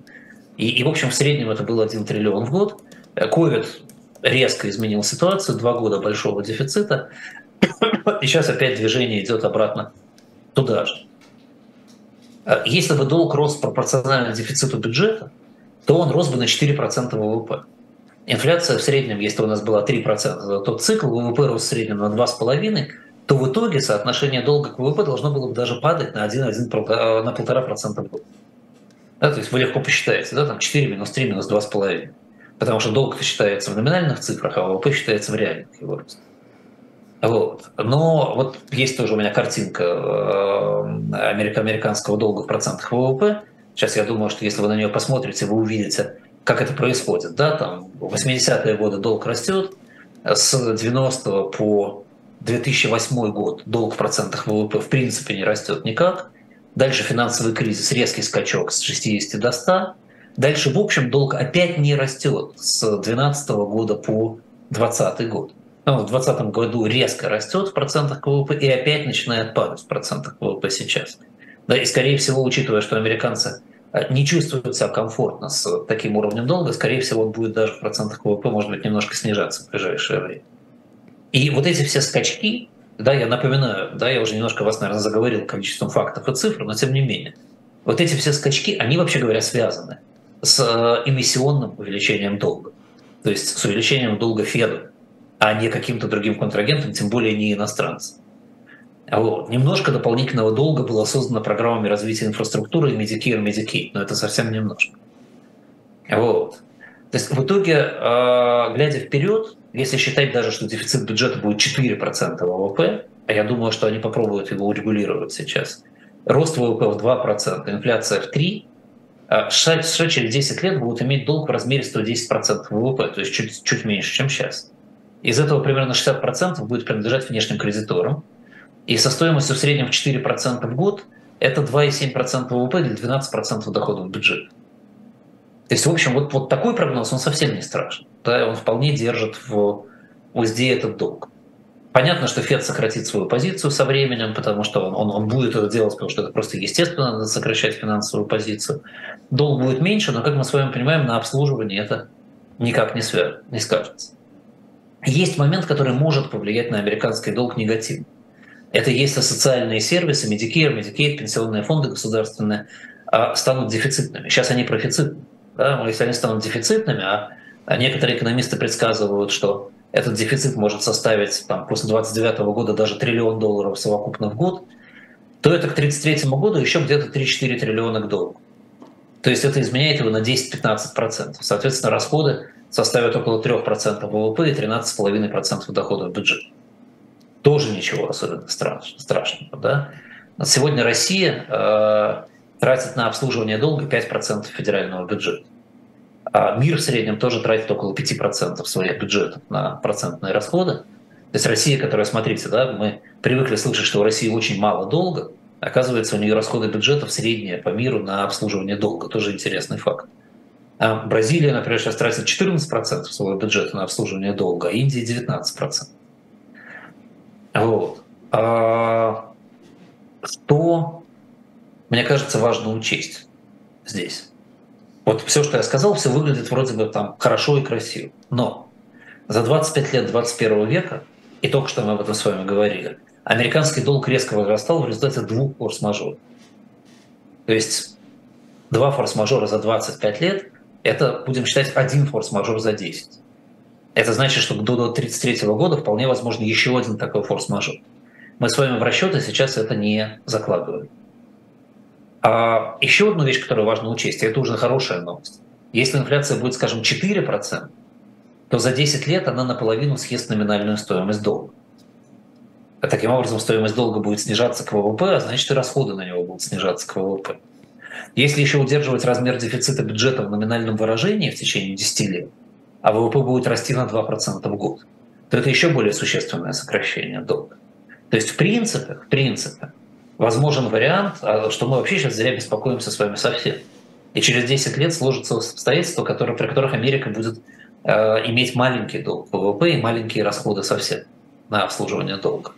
И, и, в общем, в среднем это был 1 триллион в год. Ковид резко изменил ситуацию, два года большого дефицита. И сейчас опять движение идет обратно туда же. Если бы долг рос пропорционально дефициту бюджета, то он рос бы на 4% ВВП. Инфляция в среднем, если у нас была 3%, то цикл ВВП рос в среднем на 2,5%, то в итоге соотношение долга к ВВП должно было бы даже падать на 1, 1 на 1,5% в год. Да, то есть вы легко посчитаете, да, там 4 минус 3 минус 2,5. Потому что долг считается в номинальных цифрах, а ВВП считается в реальных его росте. Вот. Но вот есть тоже у меня картинка э, американского долга в процентах ВВП. Сейчас я думаю, что если вы на нее посмотрите, вы увидите, как это происходит. Да, там в 80-е годы долг растет, с 90 по 2008 год долг в процентах ВВП в принципе не растет никак. Дальше финансовый кризис, резкий скачок с 60 до 100. Дальше, в общем, долг опять не растет с 2012 года по 2020 год. Ну, в 2020 году резко растет в процентах ВВП и опять начинает падать в процентах ВВП сейчас. Да, и, скорее всего, учитывая, что американцы не чувствуют себя комфортно с таким уровнем долга, скорее всего, он будет даже в процентах ВВП, может быть, немножко снижаться в ближайшее время. И вот эти все скачки, да, я напоминаю, да, я уже немножко вас, наверное, заговорил количеством фактов и цифр, но тем не менее, вот эти все скачки, они, вообще говоря, связаны с э, эмиссионным увеличением долга, то есть с увеличением долга Феда, а не каким-то другим контрагентом, тем более не иностранцам. Вот. Немножко дополнительного долга было создано программами развития инфраструктуры Medicare, Medicaid, но это совсем немножко. Вот. То есть в итоге, э, глядя вперед, если считать даже, что дефицит бюджета будет 4% ВВП, а я думаю, что они попробуют его урегулировать сейчас, рост ВВП в 2%, инфляция в 3%, США, США через 10 лет будут иметь долг в размере 110% ВВП, то есть чуть, чуть меньше, чем сейчас. Из этого примерно 60% будет принадлежать внешним кредиторам, и со стоимостью в среднем в 4% в год это 2,7% ВВП или 12% доходов в бюджет. То есть, в общем, вот, вот такой прогноз, он совсем не страшен. Да, он вполне держит в узде этот долг. Понятно, что Фед сократит свою позицию со временем, потому что он, он, он будет это делать, потому что это просто естественно, надо сокращать финансовую позицию. Долг будет меньше, но, как мы с вами понимаем, на обслуживание это никак не, связ, не скажется. Есть момент, который может повлиять на американский долг негативно. Это если социальные сервисы, Medicare, Medicaid, пенсионные фонды государственные а, станут дефицитными. Сейчас они профицитны. Да? Если они станут дефицитными, а, а некоторые экономисты предсказывают, что этот дефицит может составить там, после 2029 года даже триллион долларов совокупно в год, то это к 1933 году еще где-то 3-4 триллиона к доллару. То есть это изменяет его на 10-15%. Соответственно, расходы составят около 3% ВВП и 13,5% дохода в бюджет. Тоже ничего особенно страшного. Да? Сегодня Россия э, тратит на обслуживание долга 5% федерального бюджета. А мир в среднем тоже тратит около 5% своих бюджетов на процентные расходы. То есть Россия, которая, смотрите, да, мы привыкли слышать, что у России очень мало долга, оказывается, у нее расходы бюджетов средние по миру на обслуживание долга. Тоже интересный факт. А Бразилия, например, сейчас тратит 14% своего бюджета на обслуживание долга, а Индия 19%. Вот. А что, мне кажется, важно учесть здесь? Вот все, что я сказал, все выглядит вроде бы там хорошо и красиво. Но за 25 лет 21 века, и только что мы об этом с вами говорили, американский долг резко возрастал в результате двух форс-мажоров. То есть два форс-мажора за 25 лет – это, будем считать, один форс-мажор за 10. Это значит, что до 1933 года вполне возможно еще один такой форс-мажор. Мы с вами в расчеты сейчас это не закладываем. А еще одну вещь, которую важно учесть, и это уже хорошая новость. Если инфляция будет, скажем, 4%, то за 10 лет она наполовину съест номинальную стоимость долга. Таким образом, стоимость долга будет снижаться к ВВП, а значит и расходы на него будут снижаться к ВВП. Если еще удерживать размер дефицита бюджета в номинальном выражении в течение 10 лет, а ВВП будет расти на 2% в год, то это еще более существенное сокращение долга. То есть в принципе, в принципе, возможен вариант, а, что мы вообще сейчас зря беспокоимся с вами совсем. И через 10 лет сложатся обстоятельства, которые, при которых Америка будет э, иметь маленький долг ВВП и маленькие расходы совсем на обслуживание долга.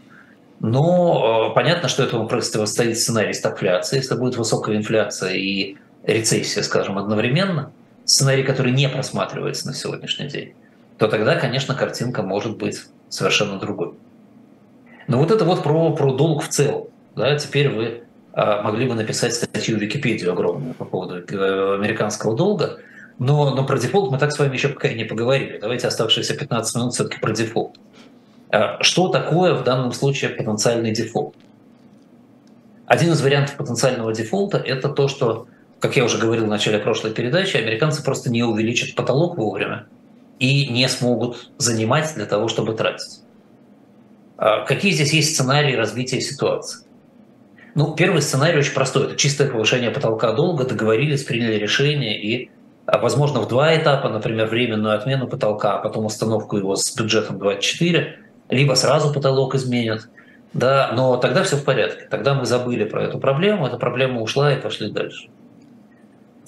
Но э, понятно, что этому противостоит сценарий стагфляции. Если будет высокая инфляция и рецессия, скажем, одновременно, сценарий, который не просматривается на сегодняшний день, то тогда, конечно, картинка может быть совершенно другой. Но вот это вот про, про долг в целом. Да, теперь вы а, могли бы написать статью в Википедию огромную по поводу э, американского долга, но, но про дефолт мы так с вами еще пока и не поговорили. Давайте оставшиеся 15 минут все-таки про дефолт. А что такое в данном случае потенциальный дефолт? Один из вариантов потенциального дефолта – это то, что, как я уже говорил в начале прошлой передачи, американцы просто не увеличат потолок вовремя и не смогут занимать для того, чтобы тратить. А какие здесь есть сценарии развития ситуации? Ну, первый сценарий очень простой. Это чистое повышение потолка долга. Договорились, приняли решение и возможно, в два этапа, например, временную отмену потолка, а потом установку его с бюджетом 24, либо сразу потолок изменят. Да, но тогда все в порядке. Тогда мы забыли про эту проблему, эта проблема ушла и пошли дальше.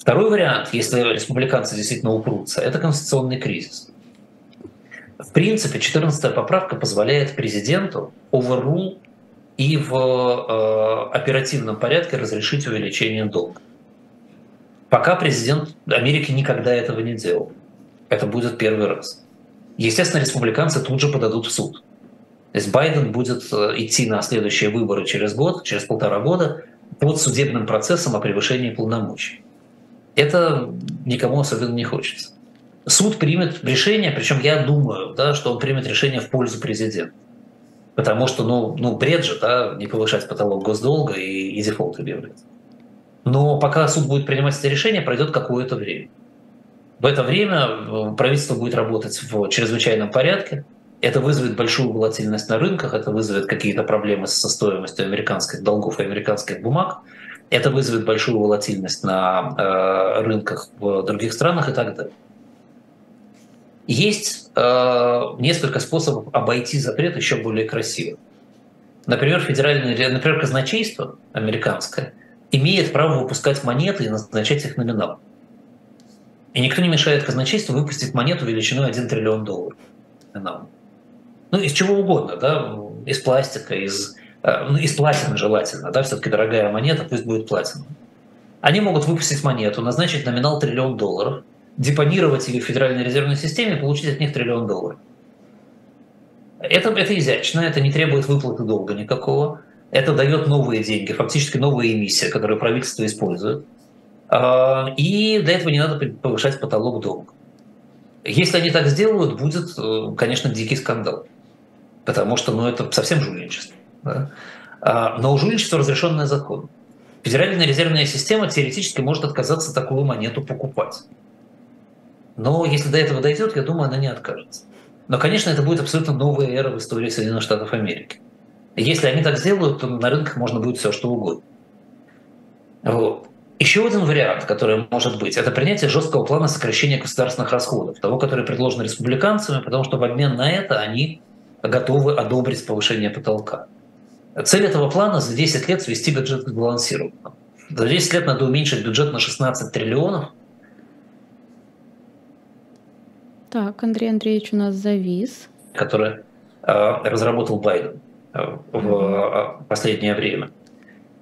Второй вариант, если республиканцы действительно упрутся, это конституционный кризис. В принципе, 14-я поправка позволяет президенту overrule и в э, оперативном порядке разрешить увеличение долга. Пока президент Америки никогда этого не делал. Это будет первый раз. Естественно, республиканцы тут же подадут в суд. То есть Байден будет э, идти на следующие выборы через год, через полтора года под судебным процессом о превышении полномочий. Это никому особенно не хочется. Суд примет решение, причем я думаю, да, что он примет решение в пользу президента. Потому что, ну, ну бред же, да, не повышать потолок госдолга и, и дефолт объявлять. Но пока суд будет принимать это решение, пройдет какое-то время. В это время э, правительство будет работать в чрезвычайном порядке, это вызовет большую волатильность на рынках, это вызовет какие-то проблемы со стоимостью американских долгов и американских бумаг, это вызовет большую волатильность на э, рынках в других странах и так далее. Есть э, несколько способов обойти запрет еще более красиво. Например, федеральное, например, казначейство американское имеет право выпускать монеты и назначать их номинал. И никто не мешает казначейству выпустить монету величиной 1 триллион долларов ну, из чего угодно, да, из пластика, из, из платины желательно, да, все-таки дорогая монета, пусть будет платина. Они могут выпустить монету, назначить номинал триллион долларов, депонировать ее в Федеральной резервной системе и получить от них триллион долларов. Это, это изящно, это не требует выплаты долга никакого. Это дает новые деньги, фактически новые эмиссии, которые правительство использует. А, и для этого не надо повышать потолок долга. Если они так сделают, будет, э, конечно, дикий скандал потому что ну, это совсем жульничество. Да? А, но жульничество разрешенное законом. Федеральная резервная система теоретически может отказаться такую монету покупать. Но если до этого дойдет, я думаю, она не откажется. Но, конечно, это будет абсолютно новая эра в истории Соединенных Штатов Америки. Если они так сделают, то на рынках можно будет все что угодно. Вот. Еще один вариант, который может быть, это принятие жесткого плана сокращения государственных расходов, того, который предложен республиканцами, потому что в обмен на это они готовы одобрить повышение потолка. Цель этого плана за 10 лет свести бюджет к сбалансированному. За 10 лет надо уменьшить бюджет на 16 триллионов. Так, Андрей Андреевич у нас завис. Который э, разработал Байден э, в mm-hmm. последнее время.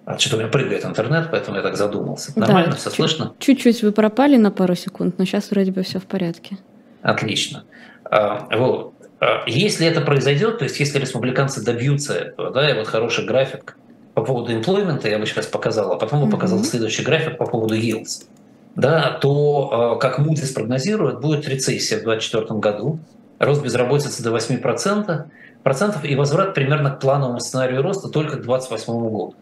А что-то у меня прыгает интернет, поэтому я так задумался. Нормально, да, все чуть, слышно? Чуть-чуть вы пропали на пару секунд, но сейчас вроде бы все в порядке. Отлично. Вот. А, если это произойдет, то есть если республиканцы добьются этого, да, и вот хороший график по поводу employment я бы сейчас показал, а потом показал mm-hmm. следующий график по поводу yields, да, то, а, как Moody's прогнозирует, будет рецессия в 2024 году, рост безработицы до 8%, процентов и возврат примерно к плановому сценарию роста только к 2028 году.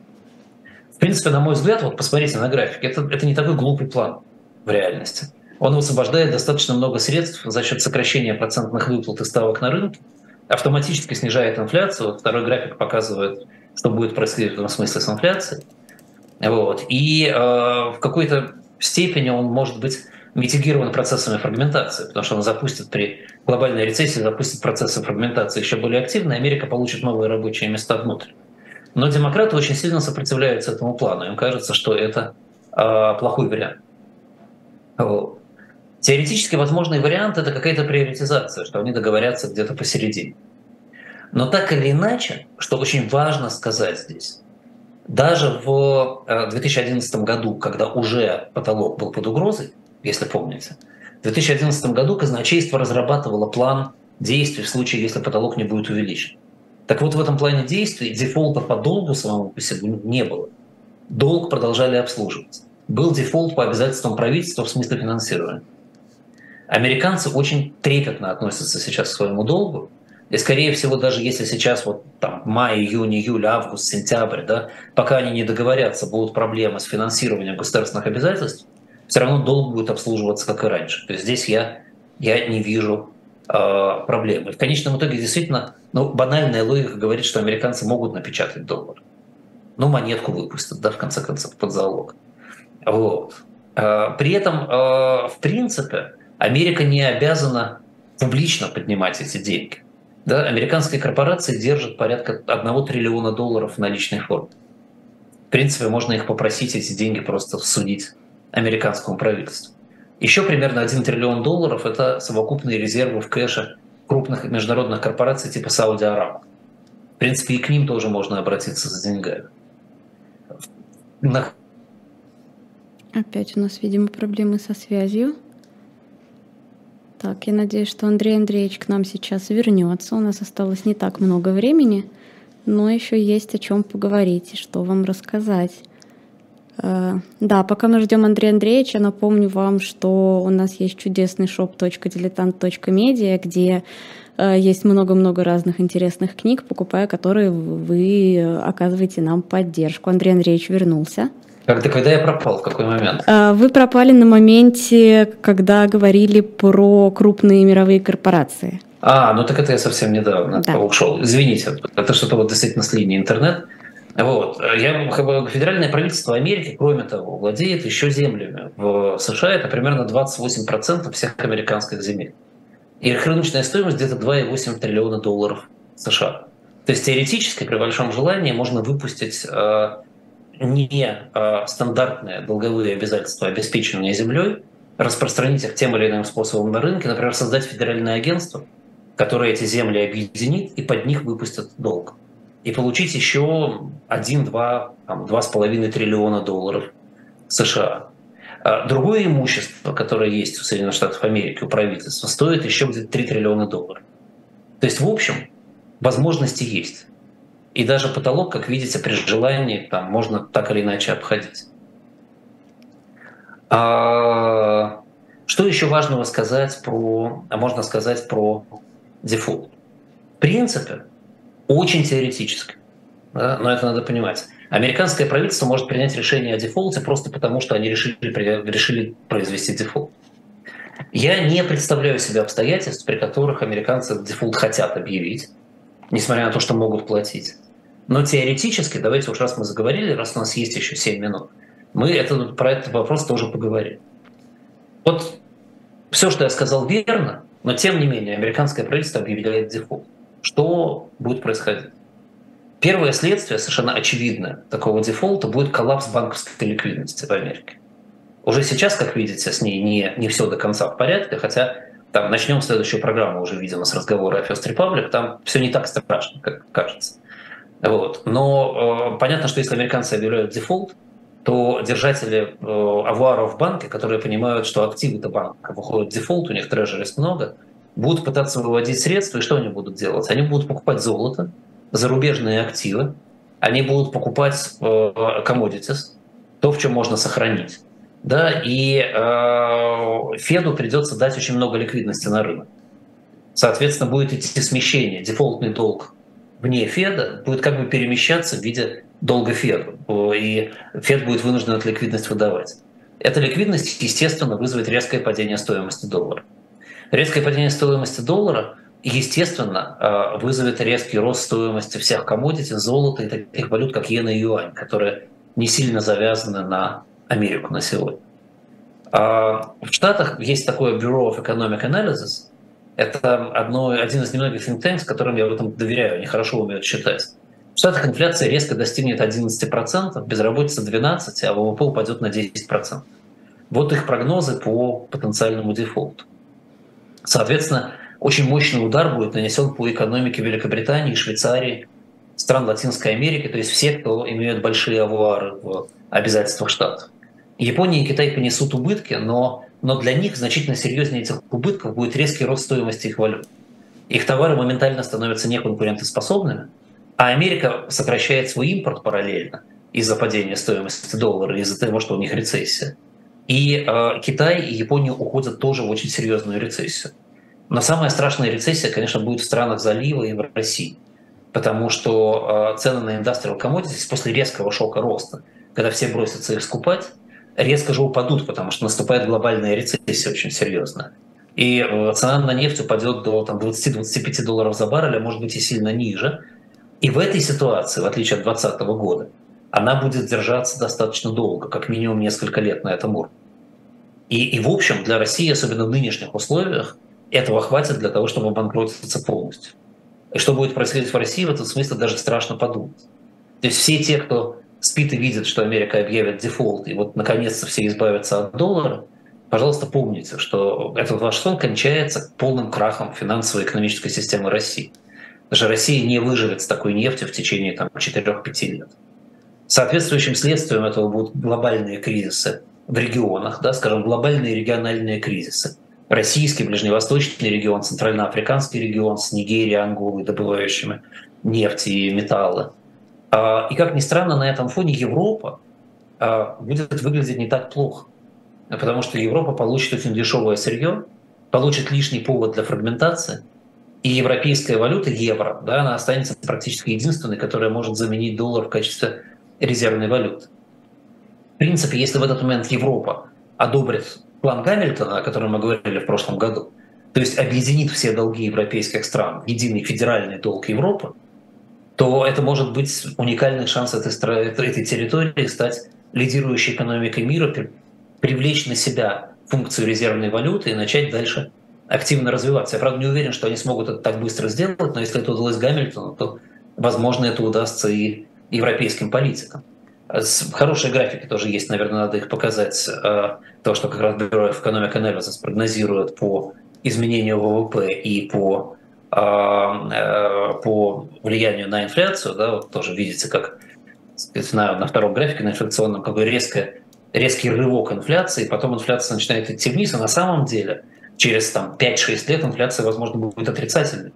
В принципе, на мой взгляд, вот посмотрите на график, это, это не такой глупый план в реальности он высвобождает достаточно много средств за счет сокращения процентных выплат и ставок на рынке автоматически снижает инфляцию. Второй график показывает, что будет происходить в этом смысле с инфляцией. Вот. И э, в какой-то степени он может быть митигирован процессами фрагментации, потому что он запустит при глобальной рецессии, запустит процессы фрагментации еще более активно, и Америка получит новые рабочие места внутрь. Но демократы очень сильно сопротивляются этому плану. Им кажется, что это э, плохой вариант. Теоретически возможный вариант – это какая-то приоритизация, что они договорятся где-то посередине. Но так или иначе, что очень важно сказать здесь, даже в 2011 э, году, когда уже потолок был под угрозой, если помните, в 2011 году казначейство разрабатывало план действий в случае, если потолок не будет увеличен. Так вот, в этом плане действий дефолта по долгу самому по себе не было. Долг продолжали обслуживать. Был дефолт по обязательствам правительства в смысле финансирования. Американцы очень трепетно относятся сейчас к своему долгу, и, скорее всего, даже если сейчас вот там май, июнь, июль, август, сентябрь, да, пока они не договорятся, будут проблемы с финансированием государственных обязательств, все равно долг будет обслуживаться, как и раньше. То есть здесь я, я не вижу э, проблемы. В конечном итоге действительно, ну, банальная логика говорит, что американцы могут напечатать доллар. Ну, монетку выпустят, да, в конце концов, под залог. Вот. Э, при этом, э, в принципе, Америка не обязана публично поднимать эти деньги. Да, американские корпорации держат порядка 1 триллиона долларов в наличной форме. В принципе, можно их попросить эти деньги просто судить американскому правительству. Еще примерно 1 триллион долларов – это совокупные резервы в кэше крупных международных корпораций типа Saudi Aramco. В принципе, и к ним тоже можно обратиться за деньгами. На... Опять у нас, видимо, проблемы со связью. Так, я надеюсь, что Андрей Андреевич к нам сейчас вернется. У нас осталось не так много времени, но еще есть о чем поговорить и что вам рассказать. Э, да, пока мы ждем Андрея Андреевича, напомню вам, что у нас есть чудесный shop.diletant.media, где э, есть много-много разных интересных книг, покупая которые вы оказываете нам поддержку. Андрей Андреевич вернулся. Когда, когда я пропал? В какой момент? Э, вы пропали на моменте, когда говорили про крупные мировые корпорации. А, ну так это я совсем недавно да. ушел. Извините, это что-то вот действительно с линии интернет. Вот. Я, как бы, федеральное правительство Америки, кроме того, владеет еще землями. В США это примерно 28% всех американских земель. И их рыночная стоимость где-то 2,8 триллиона долларов США. То есть теоретически при большом желании можно выпустить э, не э, стандартные долговые обязательства обеспечивания землей, распространить их тем или иным способом на рынке, например, создать федеральное агентство, которое эти земли объединит и под них выпустит долг и получить еще 1-2, 2,5 триллиона долларов США. А другое имущество, которое есть у Соединенных Штатов Америки, у правительства, стоит еще где-то 3 триллиона долларов. То есть, в общем, возможности есть. И даже потолок, как видите, при желании там можно так или иначе обходить. А что еще важного сказать про, а можно сказать про дефолт? В принципе, очень теоретически. Да? Но это надо понимать. Американское правительство может принять решение о дефолте просто потому, что они решили, решили произвести дефолт. Я не представляю себе обстоятельств, при которых американцы дефолт хотят объявить, несмотря на то, что могут платить. Но теоретически, давайте уж раз мы заговорили, раз у нас есть еще 7 минут, мы это, про этот вопрос тоже поговорим. Вот все, что я сказал, верно, но тем не менее американское правительство объявляет дефолт что будет происходить? Первое следствие, совершенно очевидное, такого дефолта будет коллапс банковской ликвидности в Америке. Уже сейчас, как видите, с ней не, не все до конца в порядке, хотя там начнем следующую программу уже, видимо, с разговора о First Republic, там все не так страшно, как кажется. Вот. Но э, понятно, что если американцы объявляют дефолт, то держатели э, авуаров в банке, которые понимают, что активы-то банка выходят в дефолт, у них трежерис много – будут пытаться выводить средства, и что они будут делать? Они будут покупать золото, зарубежные активы, они будут покупать commodities, э, то, в чем можно сохранить. Да, и э, Феду придется дать очень много ликвидности на рынок. Соответственно, будет идти смещение, дефолтный долг вне Феда будет как бы перемещаться в виде долга Феду, и Фед будет вынужден эту ликвидность выдавать. Эта ликвидность, естественно, вызовет резкое падение стоимости доллара. Резкое падение стоимости доллара естественно, вызовет резкий рост стоимости всех коммодити, золота и таких валют, как иена и юань, которые не сильно завязаны на Америку на сегодня. А в Штатах есть такое Bureau of Economic Analysis. Это одно, один из немногих think tanks, которым я в этом доверяю, они хорошо умеют считать. В Штатах инфляция резко достигнет 11%, безработица 12%, а ВВП упадет на 10%. Вот их прогнозы по потенциальному дефолту. Соответственно, очень мощный удар будет нанесен по экономике Великобритании, Швейцарии, стран Латинской Америки, то есть все, кто имеют большие авуары в обязательствах штатов. Япония и Китай понесут убытки, но, но для них значительно серьезнее этих убытков будет резкий рост стоимости их валют. Их товары моментально становятся неконкурентоспособными, а Америка сокращает свой импорт параллельно из-за падения стоимости доллара, из-за того, что у них рецессия. И э, Китай и Япония уходят тоже в очень серьезную рецессию. Но самая страшная рецессия, конечно, будет в странах залива и в России. Потому что э, цены на industrial commodities после резкого шока роста, когда все бросятся их скупать, резко же упадут, потому что наступает глобальная рецессия очень серьезная. И э, цена на нефть упадет до 20-25 долларов за баррель, а может быть и сильно ниже. И в этой ситуации, в отличие от 2020 года, она будет держаться достаточно долго, как минимум несколько лет на этом уровне. И, и в общем, для России, особенно в нынешних условиях, этого хватит для того, чтобы банкротиться полностью. И что будет происходить в России, в этом смысле даже страшно подумать. То есть все те, кто спит и видит, что Америка объявит дефолт, и вот наконец-то все избавятся от доллара, пожалуйста, помните, что этот ваш сон кончается полным крахом финансово-экономической системы России. Даже Россия не выживет с такой нефтью в течение там, 4-5 лет. Соответствующим следствием этого будут глобальные кризисы в регионах, да, скажем, глобальные региональные кризисы. Российский, Ближневосточный регион, Центральноафриканский регион с Нигерией, Анголой, добывающими нефть и металлы – и как ни странно, на этом фоне Европа а, будет выглядеть не так плохо, потому что Европа получит очень дешевое сырье, получит лишний повод для фрагментации, и европейская валюта, евро, да, она останется практически единственной, которая может заменить доллар в качестве резервной валюты. В принципе, если в этот момент Европа одобрит план Гамильтона, о котором мы говорили в прошлом году, то есть объединит все долги европейских стран в единый федеральный долг Европы, то это может быть уникальный шанс этой, этой территории стать лидирующей экономикой мира, привлечь на себя функцию резервной валюты и начать дальше активно развиваться. Я, правда, не уверен, что они смогут это так быстро сделать, но если это удалось Гамильтону, то, возможно, это удастся и европейским политикам. Хорошие графики тоже есть, наверное, надо их показать. Э, то, что как раз Бюро Economic Analysis прогнозирует по изменению ВВП и по а, по влиянию на инфляцию, да, вот тоже видите, как на, на втором графике, на инфляционном, как бы резко, резкий рывок инфляции, потом инфляция начинает идти вниз, а на самом деле через там, 5-6 лет инфляция, возможно, будет отрицательной.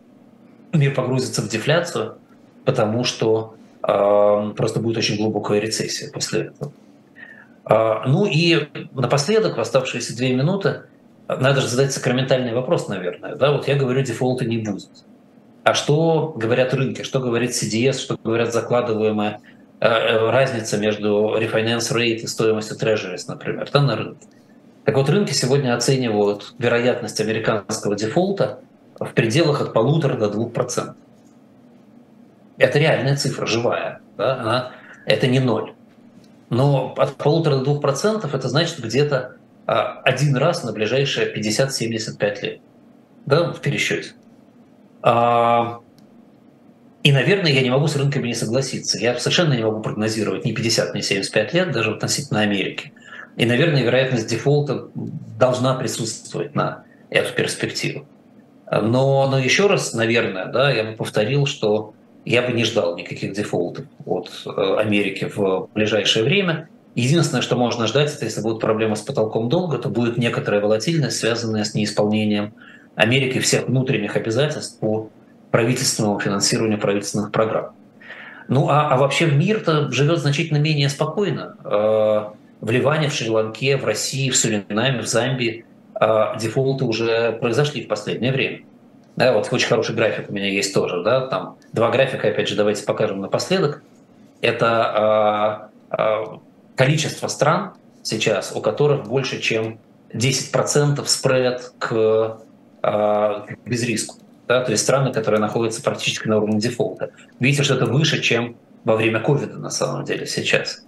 Мир погрузится в дефляцию, потому что э, просто будет очень глубокая рецессия после этого. Э, ну и напоследок, в оставшиеся две минуты, надо же задать сакраментальный вопрос, наверное. Да, вот я говорю, дефолта не будет. А что говорят рынки, что говорит CDS, что говорят закладываемая э, э, разница между refinance rate и стоимостью treasuries, например, да, на рынке. Так вот, рынки сегодня оценивают вероятность американского дефолта в пределах от полутора до двух процентов. Это реальная цифра, живая. Да? Она, это не ноль. Но от полутора до двух процентов это значит где-то один раз на ближайшие 50-75 лет да, в пересчете. А, и, наверное, я не могу с рынками не согласиться. Я совершенно не могу прогнозировать ни 50, ни 75 лет, даже относительно Америки. И, наверное, вероятность дефолта должна присутствовать на эту перспективу. Но, но еще раз, наверное, да, я бы повторил, что я бы не ждал никаких дефолтов от э, Америки в ближайшее время. Единственное, что можно ждать, это если будут проблемы с потолком долга, то будет некоторая волатильность, связанная с неисполнением Америки всех внутренних обязательств по правительственному финансированию правительственных программ. Ну а, а вообще мир-то живет значительно менее спокойно. Э, в Ливане, в Шри-Ланке, в России, в Суринаме, в Замбии э, дефолты уже произошли в последнее время. Да, вот очень хороший график у меня есть тоже. Да, там два графика, опять же, давайте покажем напоследок. Это э, количество стран сейчас, у которых больше, чем 10% спред к, к безриску. да, то есть страны, которые находятся практически на уровне дефолта. Видите, что это выше, чем во время ковида на самом деле сейчас.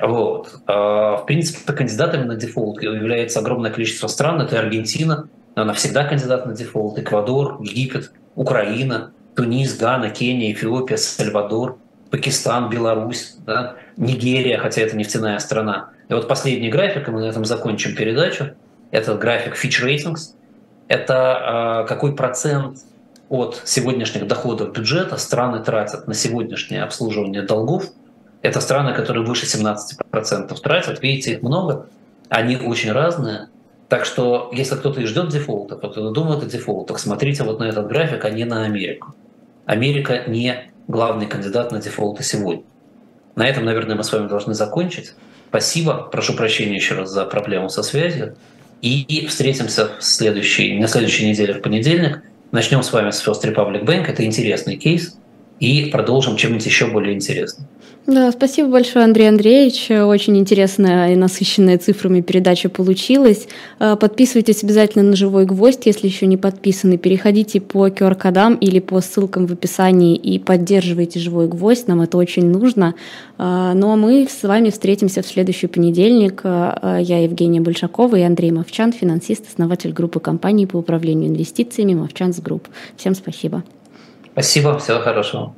Вот. А, в принципе, кандидатами на дефолт является огромное количество стран. Это Аргентина, она всегда кандидат на дефолт, Эквадор, Египет, Украина, Тунис, Гана, Кения, Эфиопия, Сальвадор, Пакистан, Беларусь, да, Нигерия, хотя это нефтяная страна. И вот последний график, и мы на этом закончим передачу, это график Fitch Ratings. Это э, какой процент от сегодняшних доходов бюджета страны тратят на сегодняшнее обслуживание долгов. Это страны, которые выше 17% тратят. Видите, их много. Они очень разные. Так что, если кто-то и ждет дефолта, кто-то думает о дефолтах, смотрите вот на этот график, а не на Америку. Америка не главный кандидат на дефолты сегодня. На этом, наверное, мы с вами должны закончить. Спасибо. Прошу прощения еще раз за проблему со связью. И встретимся в следующей, на следующей неделе в понедельник. Начнем с вами с First Republic Bank. Это интересный кейс. И продолжим чем-нибудь еще более интересным. Да, спасибо большое, Андрей Андреевич. Очень интересная и насыщенная цифрами передача получилась. Э, подписывайтесь обязательно на «Живой гвоздь», если еще не подписаны. Переходите по QR-кодам или по ссылкам в описании и поддерживайте «Живой гвоздь». Нам это очень нужно. Э, ну а мы с вами встретимся в следующий понедельник. Э, я Евгения Большакова и Андрей Мовчан, финансист, основатель группы компаний по управлению инвестициями «Movchan's Group». Всем спасибо. Спасибо, всего хорошего.